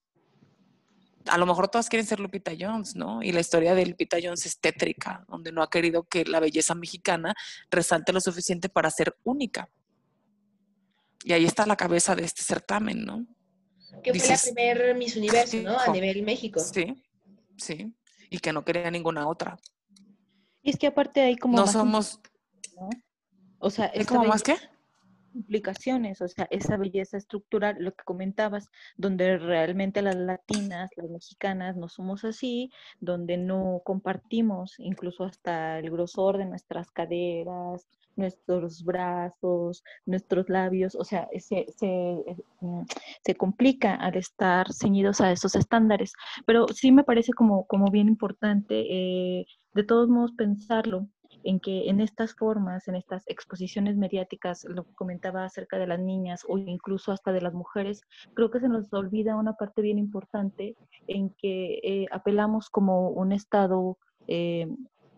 a lo mejor todas quieren ser Lupita Jones, ¿no? Y la historia de Lupita Jones es tétrica, donde no ha querido que la belleza mexicana resalte lo suficiente para ser única. Y ahí está la cabeza de este certamen, ¿no? Que fue la primera Miss Universo, ¿no? A nivel México. Sí, sí. Y que no quería ninguna otra. Y es que aparte hay como... No somos... O sea, ¿Es como más qué? Implicaciones, o sea, esa belleza estructural, lo que comentabas, donde realmente las latinas, las mexicanas no somos así, donde no compartimos incluso hasta el grosor de nuestras caderas, nuestros brazos, nuestros labios, o sea, se, se, eh, mm, se, complica al estar ceñidos a esos estándares. Pero sí me parece como, como bien importante, eh, de todos modos, pensarlo en que en estas formas, en estas exposiciones mediáticas, lo que comentaba acerca de las niñas o incluso hasta de las mujeres, creo que se nos olvida una parte bien importante en que eh, apelamos como un Estado eh,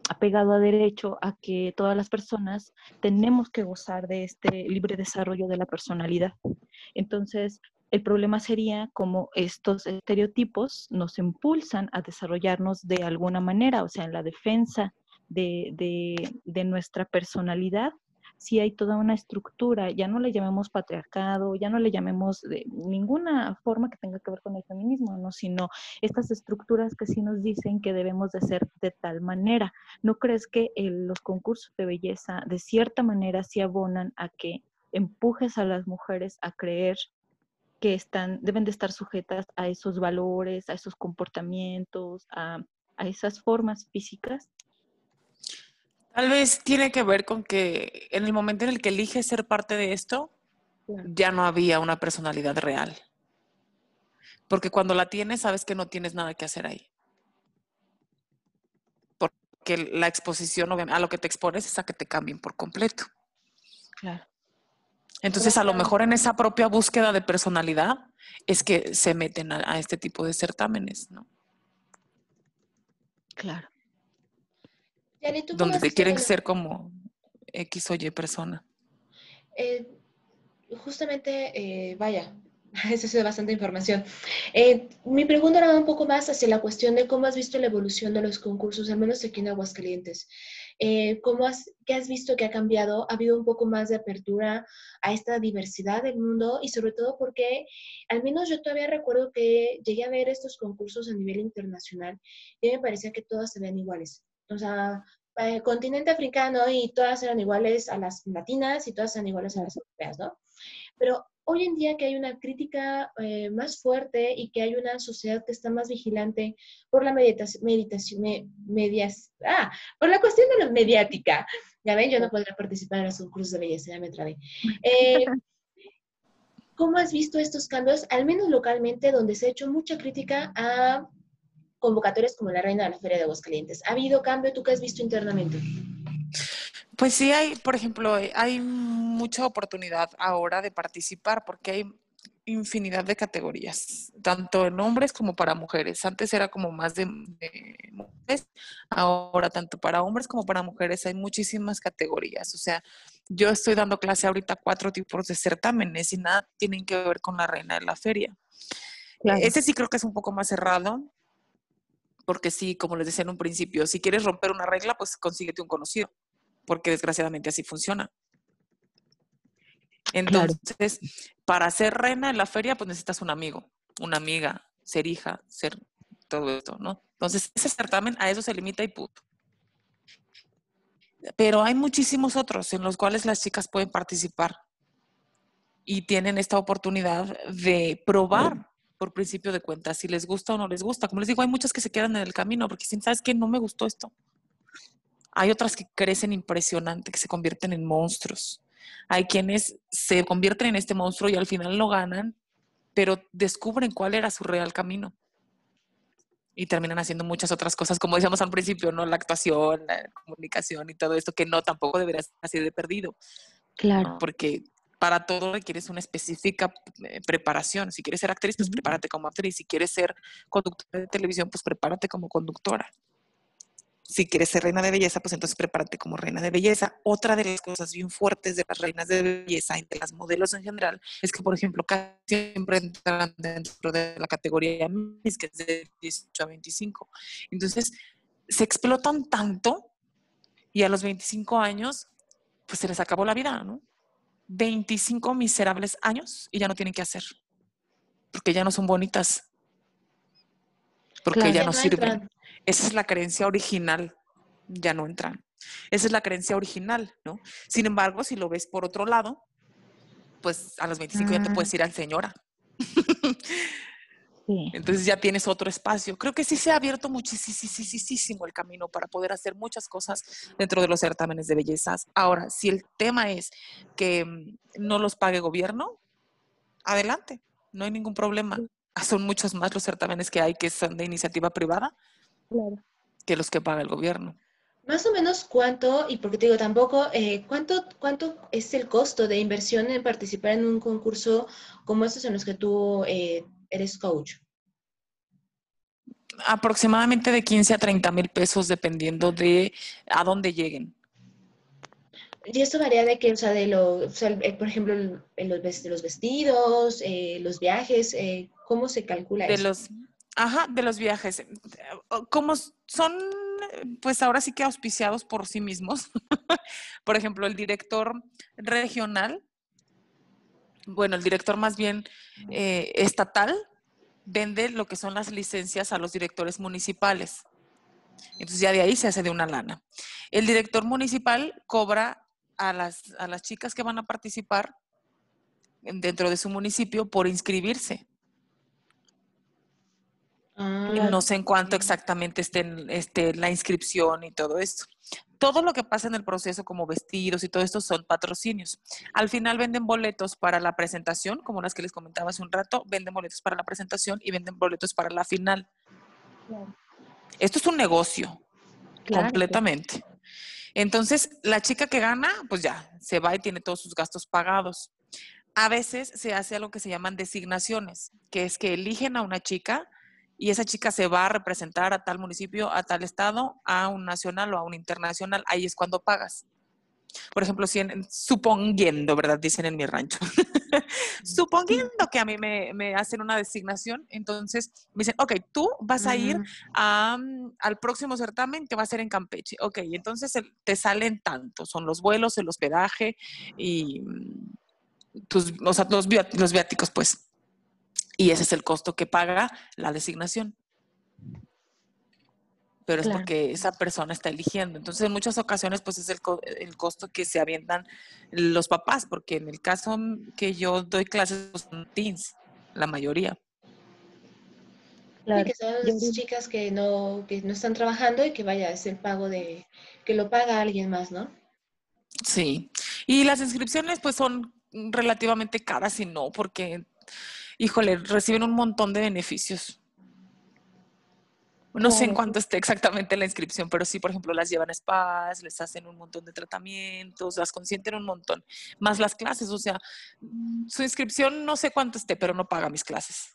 apegado a derecho a que todas las personas tenemos que gozar de este libre desarrollo de la personalidad. Entonces, el problema sería como estos estereotipos nos impulsan a desarrollarnos de alguna manera, o sea, en la defensa de, nuestra personalidad, si hay toda una estructura, ya no le llamemos patriarcado, ya no le llamemos de ninguna forma que tenga que ver con el feminismo, ¿no? sino estas estructuras que sí nos dicen que debemos de ser de tal manera. ¿No crees que los concursos de belleza de cierta manera sí abonan a que empujes a las mujeres a creer que están, deben de estar sujetas a esos valores, a esos comportamientos, a, a esas formas físicas? Tal vez tiene que ver con que en el momento en el que eliges ser parte de esto, ya no había una personalidad real. Porque cuando la tienes, sabes que no tienes nada que hacer ahí. Porque la exposición a lo que te expones es a que te cambien por completo. Claro. Entonces, a lo mejor en esa propia búsqueda de personalidad es que se meten a, a este tipo de certámenes, ¿no? Claro donde te quieren ser como X o Y persona. Eh, justamente, eh, vaya, eso es bastante información. Eh, mi pregunta era un poco más hacia la cuestión de cómo has visto la evolución de los concursos, al menos aquí en Aguascalientes. ¿cómo has, ¿Qué has visto que ha cambiado? ¿Ha habido un poco más de apertura a esta diversidad del mundo? Y sobre todo porque, al menos yo todavía recuerdo que llegué a ver estos concursos a nivel internacional y me parecía que todas se ven iguales o sea, eh, continente africano y todas eran iguales a las latinas y todas eran iguales a las europeas, ¿no? Pero hoy en día que hay una crítica eh, más fuerte y que hay una sociedad que está más vigilante por la meditación, meditación medias, ah, por la cuestión de la mediática. Ya ven, yo no podría participar en los concursos de belleza, ya me trabé. Eh, ¿Cómo has visto estos cambios, al menos localmente, donde se ha hecho mucha crítica a convocatorias como la Reina de la Feria de Aguascalientes. ¿Ha habido cambio tú que has visto internamente? Pues sí, hay, por ejemplo, hay mucha oportunidad ahora de participar porque hay infinidad de categorías, tanto en hombres como para mujeres. Antes era como más de, mujeres, ahora tanto para hombres como para mujeres hay muchísimas categorías. O sea, yo estoy dando clase ahorita cuatro tipos de certámenes y nada tienen que ver con la reina de la feria. Ese sí creo que es un poco más cerrado, porque sí, como les decía en un principio, si quieres romper una regla, pues consíguete un conocido, porque desgraciadamente así funciona. Entonces, para ser reina en la feria, pues necesitas un amigo, una amiga, ser hija, ser todo esto, ¿no? Entonces, ese certamen a eso se limita y puto. Pero hay muchísimos otros en los cuales las chicas pueden participar y tienen esta oportunidad de probar por principio de cuentas, si les gusta o no les gusta. Como les digo, hay muchas que se quedan en el camino porque dicen, ¿sabes qué? No me gustó esto. Hay otras que crecen impresionante, que se convierten en monstruos. Hay quienes se convierten en este monstruo y al final lo ganan, pero descubren cuál era su real camino. Y terminan haciendo muchas otras cosas, como decíamos al principio, ¿no? La actuación, la comunicación y todo esto, que no tampoco debería ser así de perdido. Claro. Porque para todo requieres una específica eh, preparación. Si quieres ser actriz, pues prepárate como actriz. Si quieres ser conductora de televisión, pues prepárate como conductora. Si quieres ser reina de belleza, pues entonces prepárate como reina de belleza. Otra de las cosas bien fuertes de las reinas de belleza y de las modelos en general es que, por ejemplo, casi siempre entran dentro de la categoría Miss, que es de 18 a 25. Entonces, se explotan tanto y a los 25 años, pues se les acabó la vida, ¿no? 25 miserables años y ya no tienen que hacer. Porque ya no son bonitas. Porque ya no, sirven. Esa es la creencia original. Ya no entran. Esa es la creencia original, ¿no? Sin embargo, si lo ves por otro lado, pues a los 25 ya te Ah. puedes ir al señora. Sí. Entonces ya tienes otro espacio. Creo que sí se ha abierto muchísimo el camino para poder hacer muchas cosas dentro de los certámenes de bellezas. Ahora, si el tema es que mm, no los pague gobierno, adelante, no hay ningún problema. Son muchos más los certámenes que hay que son de iniciativa privada Claro. que los que paga el gobierno. Más o menos cuánto, y porque te digo tampoco, eh, ¿cuánto, ¿cuánto es el costo de inversión en participar en un concurso como estos en los que tú eh, eres coach? Aproximadamente de 15 a 30 mil pesos dependiendo de a dónde lleguen. Y esto varía de que, o sea, de lo, o sea, por ejemplo, los vestidos, eh, los viajes, eh, ¿cómo se calcula De eso? los, ajá, de los viajes. Como son, pues ahora sí que auspiciados por sí mismos. por ejemplo, el director regional, bueno, el director más bien eh, estatal, vende lo que son las licencias a los directores municipales. Entonces ya de ahí se hace de una lana. El director municipal cobra a las, a las chicas que van a participar en- dentro de su municipio por inscribirse. Ah, No sé en cuánto exactamente esté esté la inscripción y todo esto. Todo lo que pasa en el proceso, como vestidos y todo esto, son patrocinios. Al final venden boletos para la presentación, como las que les comentaba hace un rato, venden boletos para la presentación y venden boletos para la final. Claro. Esto es un negocio, Claro, completamente. Entonces, la chica que gana, pues ya, se va y tiene todos sus gastos pagados. A veces se hace algo que se llaman designaciones, que es que eligen a una chica y esa chica se va a representar a tal municipio, a tal estado, a un nacional o a un internacional. Ahí es cuando pagas. Por ejemplo, si en- suponiendo, ¿verdad? Dicen en mi rancho. suponiendo que a mí me, me hacen una designación, entonces me dicen, ok, tú vas a ir a, mm, al próximo certamen que va a ser en Campeche. Ok, entonces te salen tanto, son los vuelos, el hospedaje y mm, tus, o sea, los, los viáticos, pues. Y ese es el costo que paga la designación. Pero es Claro. porque esa persona está eligiendo. Entonces, en muchas ocasiones, pues es el, co- el costo que se avientan los papás, porque en el caso que yo doy clases, pues, son teens, la mayoría. Claro. que son las chicas que no, que no están trabajando y que vaya, es el pago de, que lo paga alguien más, ¿no? Sí, y las inscripciones pues son relativamente caras y no, porque, híjole, reciben un montón de beneficios. No sé en cuánto esté exactamente la inscripción, pero sí, por ejemplo, las llevan a spas, les hacen un montón de tratamientos, las consienten un montón, más las clases, o sea, su inscripción no sé cuánto esté, pero no paga mis clases.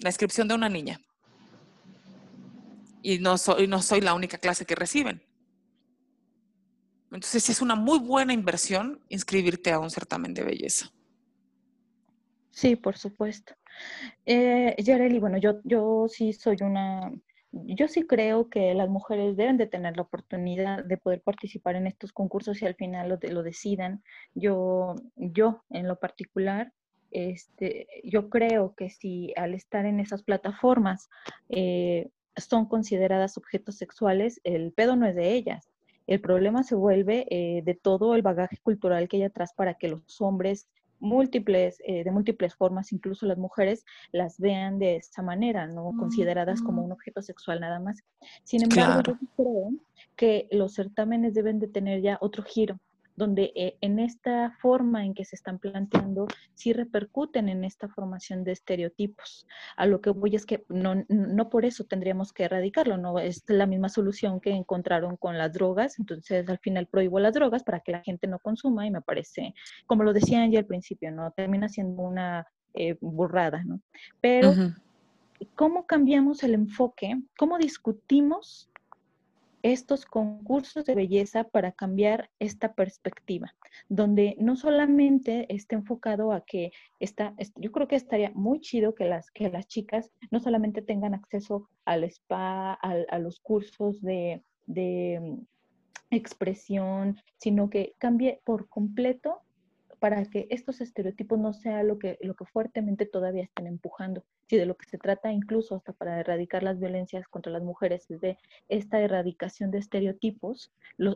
La inscripción de una niña. Y no soy, no soy la única clase que reciben. Entonces, sí es una muy buena inversión inscribirte a un certamen de belleza. Sí, por supuesto. Eh, Yareli, bueno, yo, yo sí soy una, yo sí creo que las mujeres deben de tener la oportunidad de poder participar en estos concursos y al final lo, lo decidan. Yo, yo en lo particular, este, yo creo que si al estar en esas plataformas eh, son consideradas objetos sexuales, el pedo no es de ellas. El problema se vuelve eh, de todo el bagaje cultural que hay atrás para que los hombres múltiples, eh, de múltiples formas, incluso las mujeres las vean de esa manera, no consideradas como un objeto sexual nada más. Sin embargo, Claro. yo creo que los certámenes deben de tener ya otro giro, donde eh, en esta forma en que se están planteando, sí repercuten en esta formación de estereotipos. A lo que voy es que no, no por eso tendríamos que erradicarlo, no es la misma solución que encontraron con las drogas, entonces al final prohíbo las drogas para que la gente no consuma y me parece como lo decían ya al principio, ¿no? Termina siendo una eh, burrada, ¿no? Pero. ¿cómo cambiamos el enfoque? ¿Cómo discutimos estos concursos de belleza para cambiar esta perspectiva? Donde no solamente esté enfocado a que está, es- yo creo que estaría muy chido que las, que las chicas no solamente tengan acceso al spa, al- a los cursos de, de mm, expresión, sino que cambie por completo para que estos estereotipos no sea lo que, lo que fuertemente todavía están empujando. Si de lo que se trata incluso hasta para erradicar las violencias contra las mujeres es de esta erradicación de estereotipos,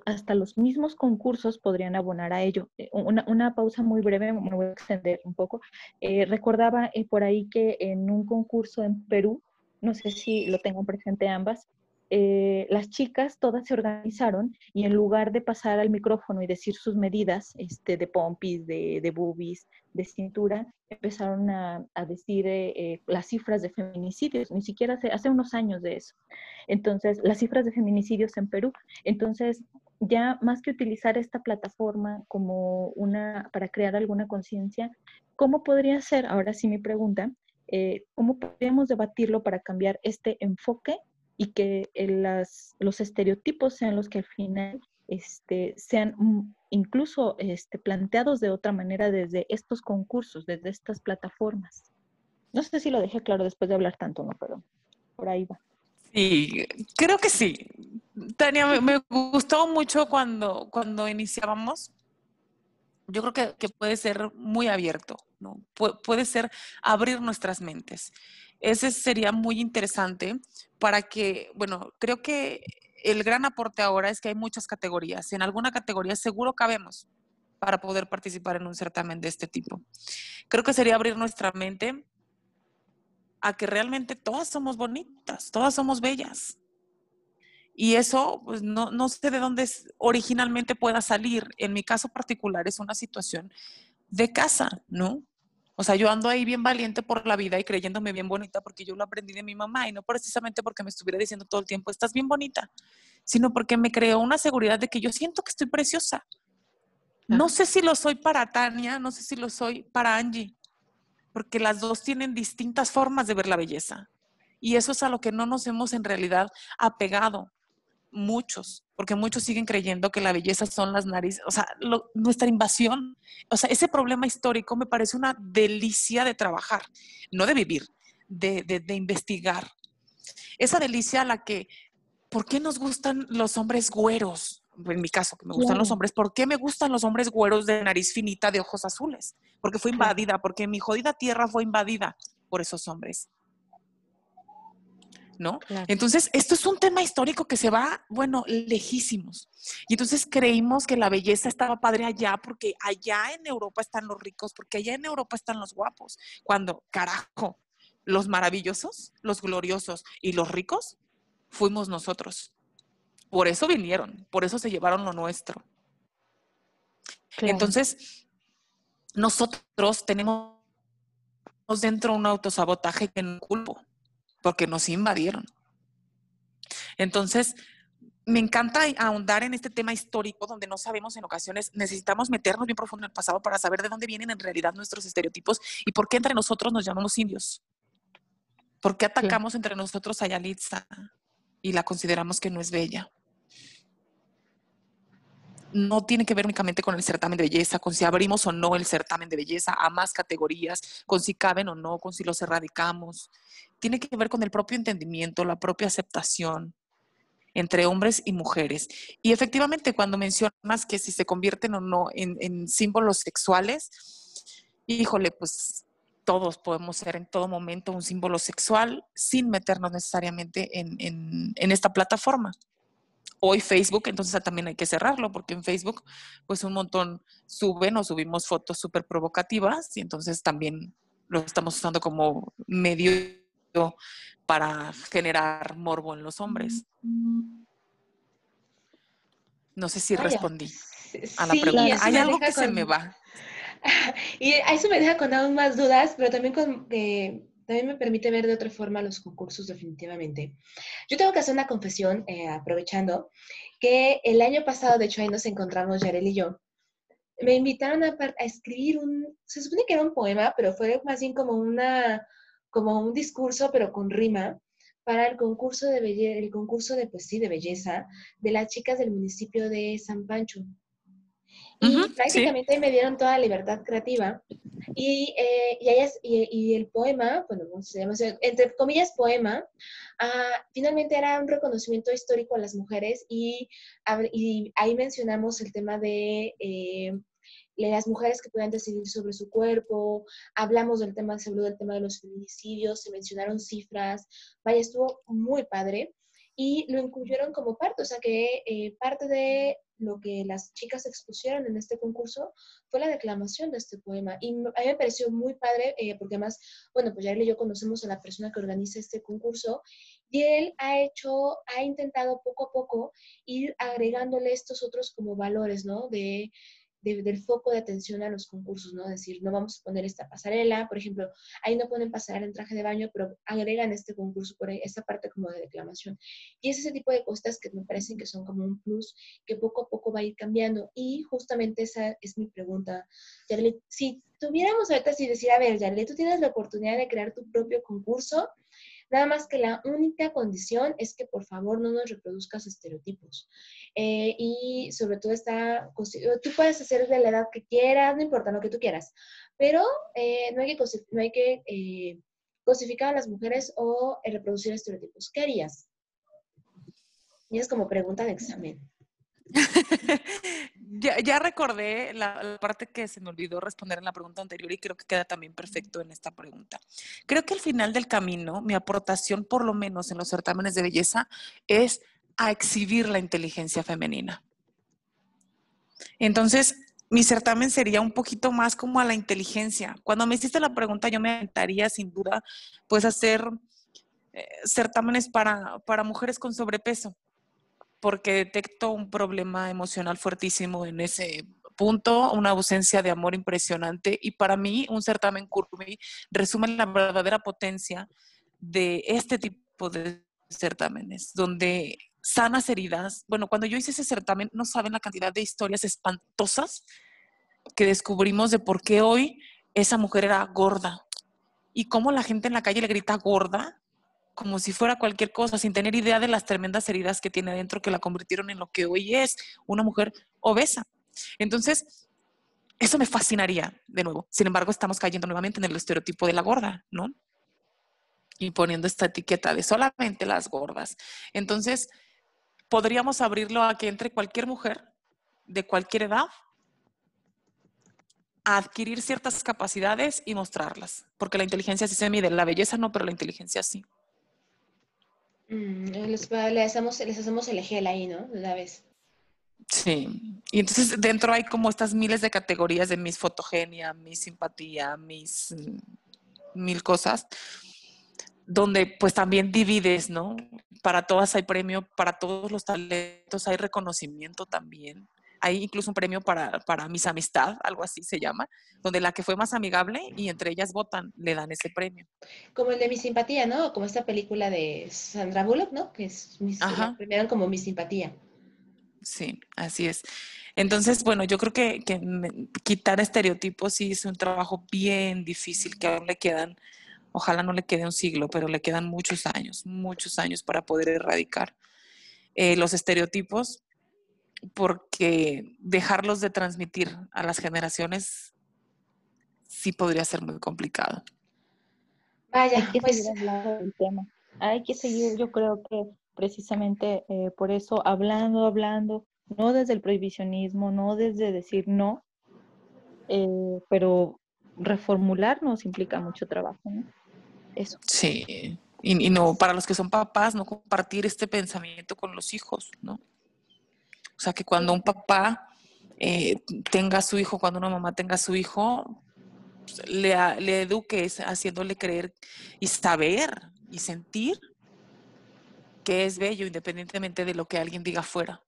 hasta los mismos concursos podrían abonar a ello. Eh, una, una pausa muy breve, me voy a extender un poco. Eh, recordaba eh, por ahí que en un concurso en Perú, no sé si lo tengan presente ambas, eh, las chicas todas se organizaron y en lugar de pasar al micrófono y decir sus medidas este, de pompis, de, de boobies, de cintura, empezaron a, decir eh, eh, las cifras de feminicidios, ni siquiera hace, hace unos años de eso. Entonces, las cifras de feminicidios en Perú. Entonces, ya más que utilizar esta plataforma como una, para crear alguna conciencia, ¿cómo podría ser, ahora sí mi pregunta, cómo podríamos debatirlo para cambiar este enfoque y que las, los estereotipos sean los que al final este, sean incluso este, planteados de otra manera desde estos concursos, desde estas plataformas. No sé si lo dejé claro después de hablar tanto, ¿no? Pero por ahí va. Sí, creo que sí. Tania, me, gustó mucho cuando, cuando iniciábamos. Yo creo que, que puede ser muy abierto, ¿no? puede ser abrir nuestras mentes. Ese sería muy interesante para que, bueno, creo que el gran aporte ahora es que hay muchas categorías. En alguna categoría seguro cabemos para poder participar en un certamen de este tipo. Creo que sería abrir nuestra mente a que realmente todas somos bonitas, todas somos bellas. Y eso, pues no, no sé de dónde originalmente pueda salir. En mi caso particular es una situación de casa, ¿no? O sea, yo ando ahí bien valiente por la vida y creyéndome bien bonita porque yo lo aprendí de mi mamá y no precisamente porque me estuviera diciendo todo el tiempo, estás bien bonita, sino porque me creó una seguridad de que yo siento que estoy preciosa. No sé si lo soy para Tania, no sé si lo soy para Angie, porque las dos tienen distintas formas de ver la belleza. Y eso es a lo que no nos hemos en realidad apegado muchos, porque muchos siguen creyendo que la belleza son las narices, o sea, nuestra invasión, o sea, ese problema histórico me parece una delicia de trabajar, no de vivir, de, de, investigar. Esa delicia a la que, ¿por qué nos gustan los hombres güeros? En mi caso, que me gustan los hombres, ¿por qué me gustan los hombres güeros de nariz finita, de ojos azules? Porque fue invadida, porque mi jodida tierra fue invadida por esos hombres. ¿No? Entonces, esto es un tema histórico que se va, bueno, lejísimos. Y entonces creímos que la belleza estaba padre allá porque allá en Europa están los ricos, porque allá en Europa están los guapos. Cuando, carajo, los maravillosos, los gloriosos y los ricos fuimos nosotros. Por eso vinieron, por eso se llevaron lo nuestro. Entonces, nosotros tenemos dentro un autosabotaje que no culpo porque nos invadieron. Entonces, me encanta ahondar en este tema histórico donde no sabemos en ocasiones, necesitamos meternos bien profundo en el pasado para saber de dónde vienen en realidad nuestros estereotipos y por qué entre nosotros nos llamamos indios. ¿Por qué atacamos entre nosotros a Yalitza y la consideramos que no es bella? No tiene que ver únicamente con el certamen de belleza, con si abrimos o no el certamen de belleza a más categorías, con si caben o no, con si los erradicamos. Tiene que ver con el propio entendimiento, la propia aceptación entre hombres y mujeres. Y efectivamente, cuando mencionas que si se convierten o no en, símbolos sexuales, híjole, pues todos podemos ser en todo momento un símbolo sexual sin meternos necesariamente en esta plataforma hoy Facebook, entonces también hay que cerrarlo porque en Facebook pues un montón suben o subimos fotos súper provocativas y entonces también lo estamos usando como medio para generar morbo en los hombres. No sé si respondí a la pregunta. Hay algo que se me va. Y eso me deja con aún más dudas, pero también con, eh, también me permite ver de otra forma los concursos definitivamente. Yo tengo que hacer una confesión, eh, aprovechando, que el año pasado, de hecho ahí nos encontramos Yarel y yo, me invitaron a, escribir un, se supone que era un poema, pero fue más bien como, una, como un discurso, pero con rima, para el concurso de belleza, el concurso de, pues de belleza de las chicas del municipio de San Pancho. Y prácticamente me dieron toda la libertad creativa. Y, eh, y, ellas, y, el poema, bueno, entre comillas poema, ah, finalmente era un reconocimiento histórico a las mujeres y, y ahí mencionamos el tema de, eh, las mujeres que puedan decidir sobre su cuerpo, hablamos del tema, se habló del tema de los feminicidios, se mencionaron cifras, vaya, estuvo muy padre y lo incluyeron como parte, o sea que eh, parte de lo que las chicas expusieron en este concurso fue la declamación de este poema. Y a mí me pareció muy padre, eh, porque además, bueno, pues ya él y yo conocemos a la persona que organiza este concurso, y él ha hecho, ha intentado poco a poco ir agregándole estos otros como valores, ¿no? De del foco de atención a los concursos, ¿no? Es decir, no vamos a poner esta pasarela, por ejemplo, ahí no pueden pasar en traje de baño, pero agregan este concurso por ahí, esta parte como de declamación. Y es ese tipo de cosas que me parecen que son como un plus que poco a poco va a ir cambiando. Y justamente esa es mi pregunta. si tuviéramos ahorita así decir, a ver, Yarle, tú tienes la oportunidad de crear tu propio concurso, Nada más que la única condición es que por favor no nos reproduzcas estereotipos. Eh, y sobre todo está, tú puedes hacer de la edad que quieras, no importa lo que tú quieras, pero eh, no hay que, no hay que eh, cosificar a las mujeres o reproducir estereotipos. ¿Qué harías? Y es como pregunta de examen. ya, recordé la, parte que se me olvidó responder en la pregunta anterior y creo que queda también perfecto en esta pregunta. Creo que al final del camino, mi aportación, por lo menos en los certámenes de belleza, es a exhibir la inteligencia femenina. Entonces, mi certamen sería un poquito más como a la inteligencia. Cuando me hiciste la pregunta, yo me aventaría sin duda, pues hacer eh, certámenes para, para mujeres con sobrepeso porque detecto un problema emocional fuertísimo en ese punto, una ausencia de amor impresionante y para mí un certamen Curvy resume la verdadera potencia de este tipo de certámenes, donde sanas heridas, bueno, cuando yo hice ese certamen no saben la cantidad de historias espantosas que descubrimos de por qué hoy esa mujer era gorda y cómo la gente en la calle le grita gorda como si fuera cualquier cosa, sin tener idea de las tremendas heridas que tiene adentro que la convirtieron en lo que hoy es, una mujer obesa. Entonces, eso me fascinaría, de nuevo. Sin embargo, estamos cayendo nuevamente en el estereotipo de la gorda, ¿no? Y poniendo esta etiqueta de solamente las gordas. Entonces, podríamos abrirlo a que entre cualquier mujer de cualquier edad a adquirir ciertas capacidades y mostrarlas, porque la inteligencia sí se mide, la belleza no, pero la inteligencia sí. Mm, les, hacemos, les hacemos el gel ahí, ¿no? Una vez. Sí, y entonces dentro hay como estas miles de categorías de mis fotogenia, mi simpatía, mis mm, mil cosas, donde pues también divides, ¿no? Para todas hay premio, para todos los talentos hay reconocimiento también hay incluso un premio para, para mis amistad, algo así se llama, donde la que fue más amigable y entre ellas votan, le dan ese premio. Como el de mi simpatía, ¿no? Como esta película de Sandra Bullock, ¿no? Que es mi, premiaron como mi simpatía. Sí, así es. Entonces, bueno, yo creo que, que quitar estereotipos sí es un trabajo bien difícil, que aún le quedan, ojalá no le quede un siglo, pero le quedan muchos años, muchos años para poder erradicar eh, los estereotipos porque dejarlos de transmitir a las generaciones sí podría ser muy complicado. Vaya, hay que pues... seguir hablando del tema. Hay que seguir, yo creo que precisamente eh, por eso, hablando, hablando, no desde el prohibicionismo, no desde decir no, eh, pero reformularnos implica mucho trabajo, ¿no? Eso. Sí, y, y, no, para los que son papás, no compartir este pensamiento con los hijos, ¿no? Sea, que cuando un papá eh, tenga a su hijo, cuando una mamá tenga a su hijo, pues, le, le eduque haciéndole creer y saber y sentir que es bello independientemente de lo que alguien diga afuera.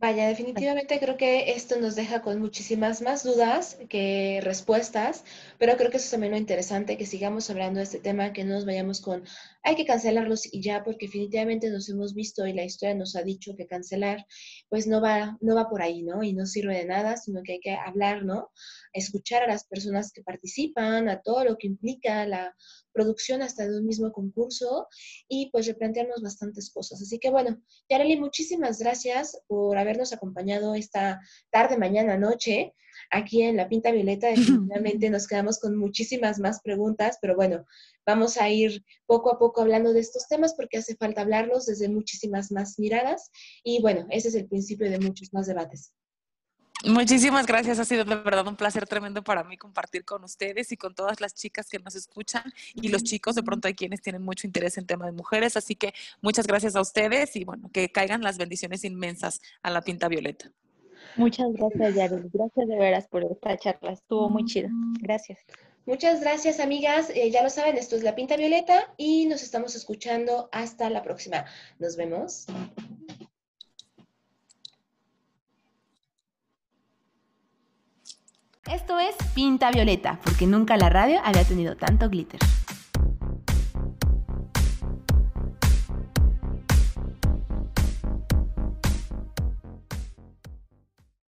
Vaya, definitivamente creo que esto nos deja con muchísimas más dudas que respuestas, pero creo que eso es también lo interesante, que sigamos hablando de este tema, que no nos vayamos con, hay que cancelarlos y ya, porque definitivamente nos hemos visto y la historia nos ha dicho que cancelar, pues no va, no va por ahí, ¿no? Y no sirve de nada, sino que hay que hablar, ¿no? Escuchar a las personas que participan, a todo lo que implica la producción hasta de un mismo concurso y pues replantearnos bastantes cosas. Así que bueno, Yareli, muchísimas gracias por habernos acompañado esta tarde, mañana, noche aquí en La Pinta Violeta. Definitivamente nos quedamos con muchísimas más preguntas, pero bueno, vamos a ir poco a poco hablando de estos temas porque hace falta hablarlos desde muchísimas más miradas y bueno, ese es el principio de muchos más debates. Muchísimas gracias, ha sido de verdad un placer tremendo para mí compartir con ustedes y con todas las chicas que nos escuchan y los chicos, de pronto hay quienes tienen mucho interés en tema de mujeres, así que muchas gracias a ustedes y bueno, que caigan las bendiciones inmensas a la pinta violeta. Muchas gracias, Yarel. Gracias de veras por esta charla. Estuvo muy chida. Gracias. Muchas gracias, amigas. Eh, ya lo saben, esto es La Pinta Violeta y nos estamos escuchando hasta la próxima. Nos vemos. Esto es Pinta Violeta, porque nunca la radio había tenido tanto glitter.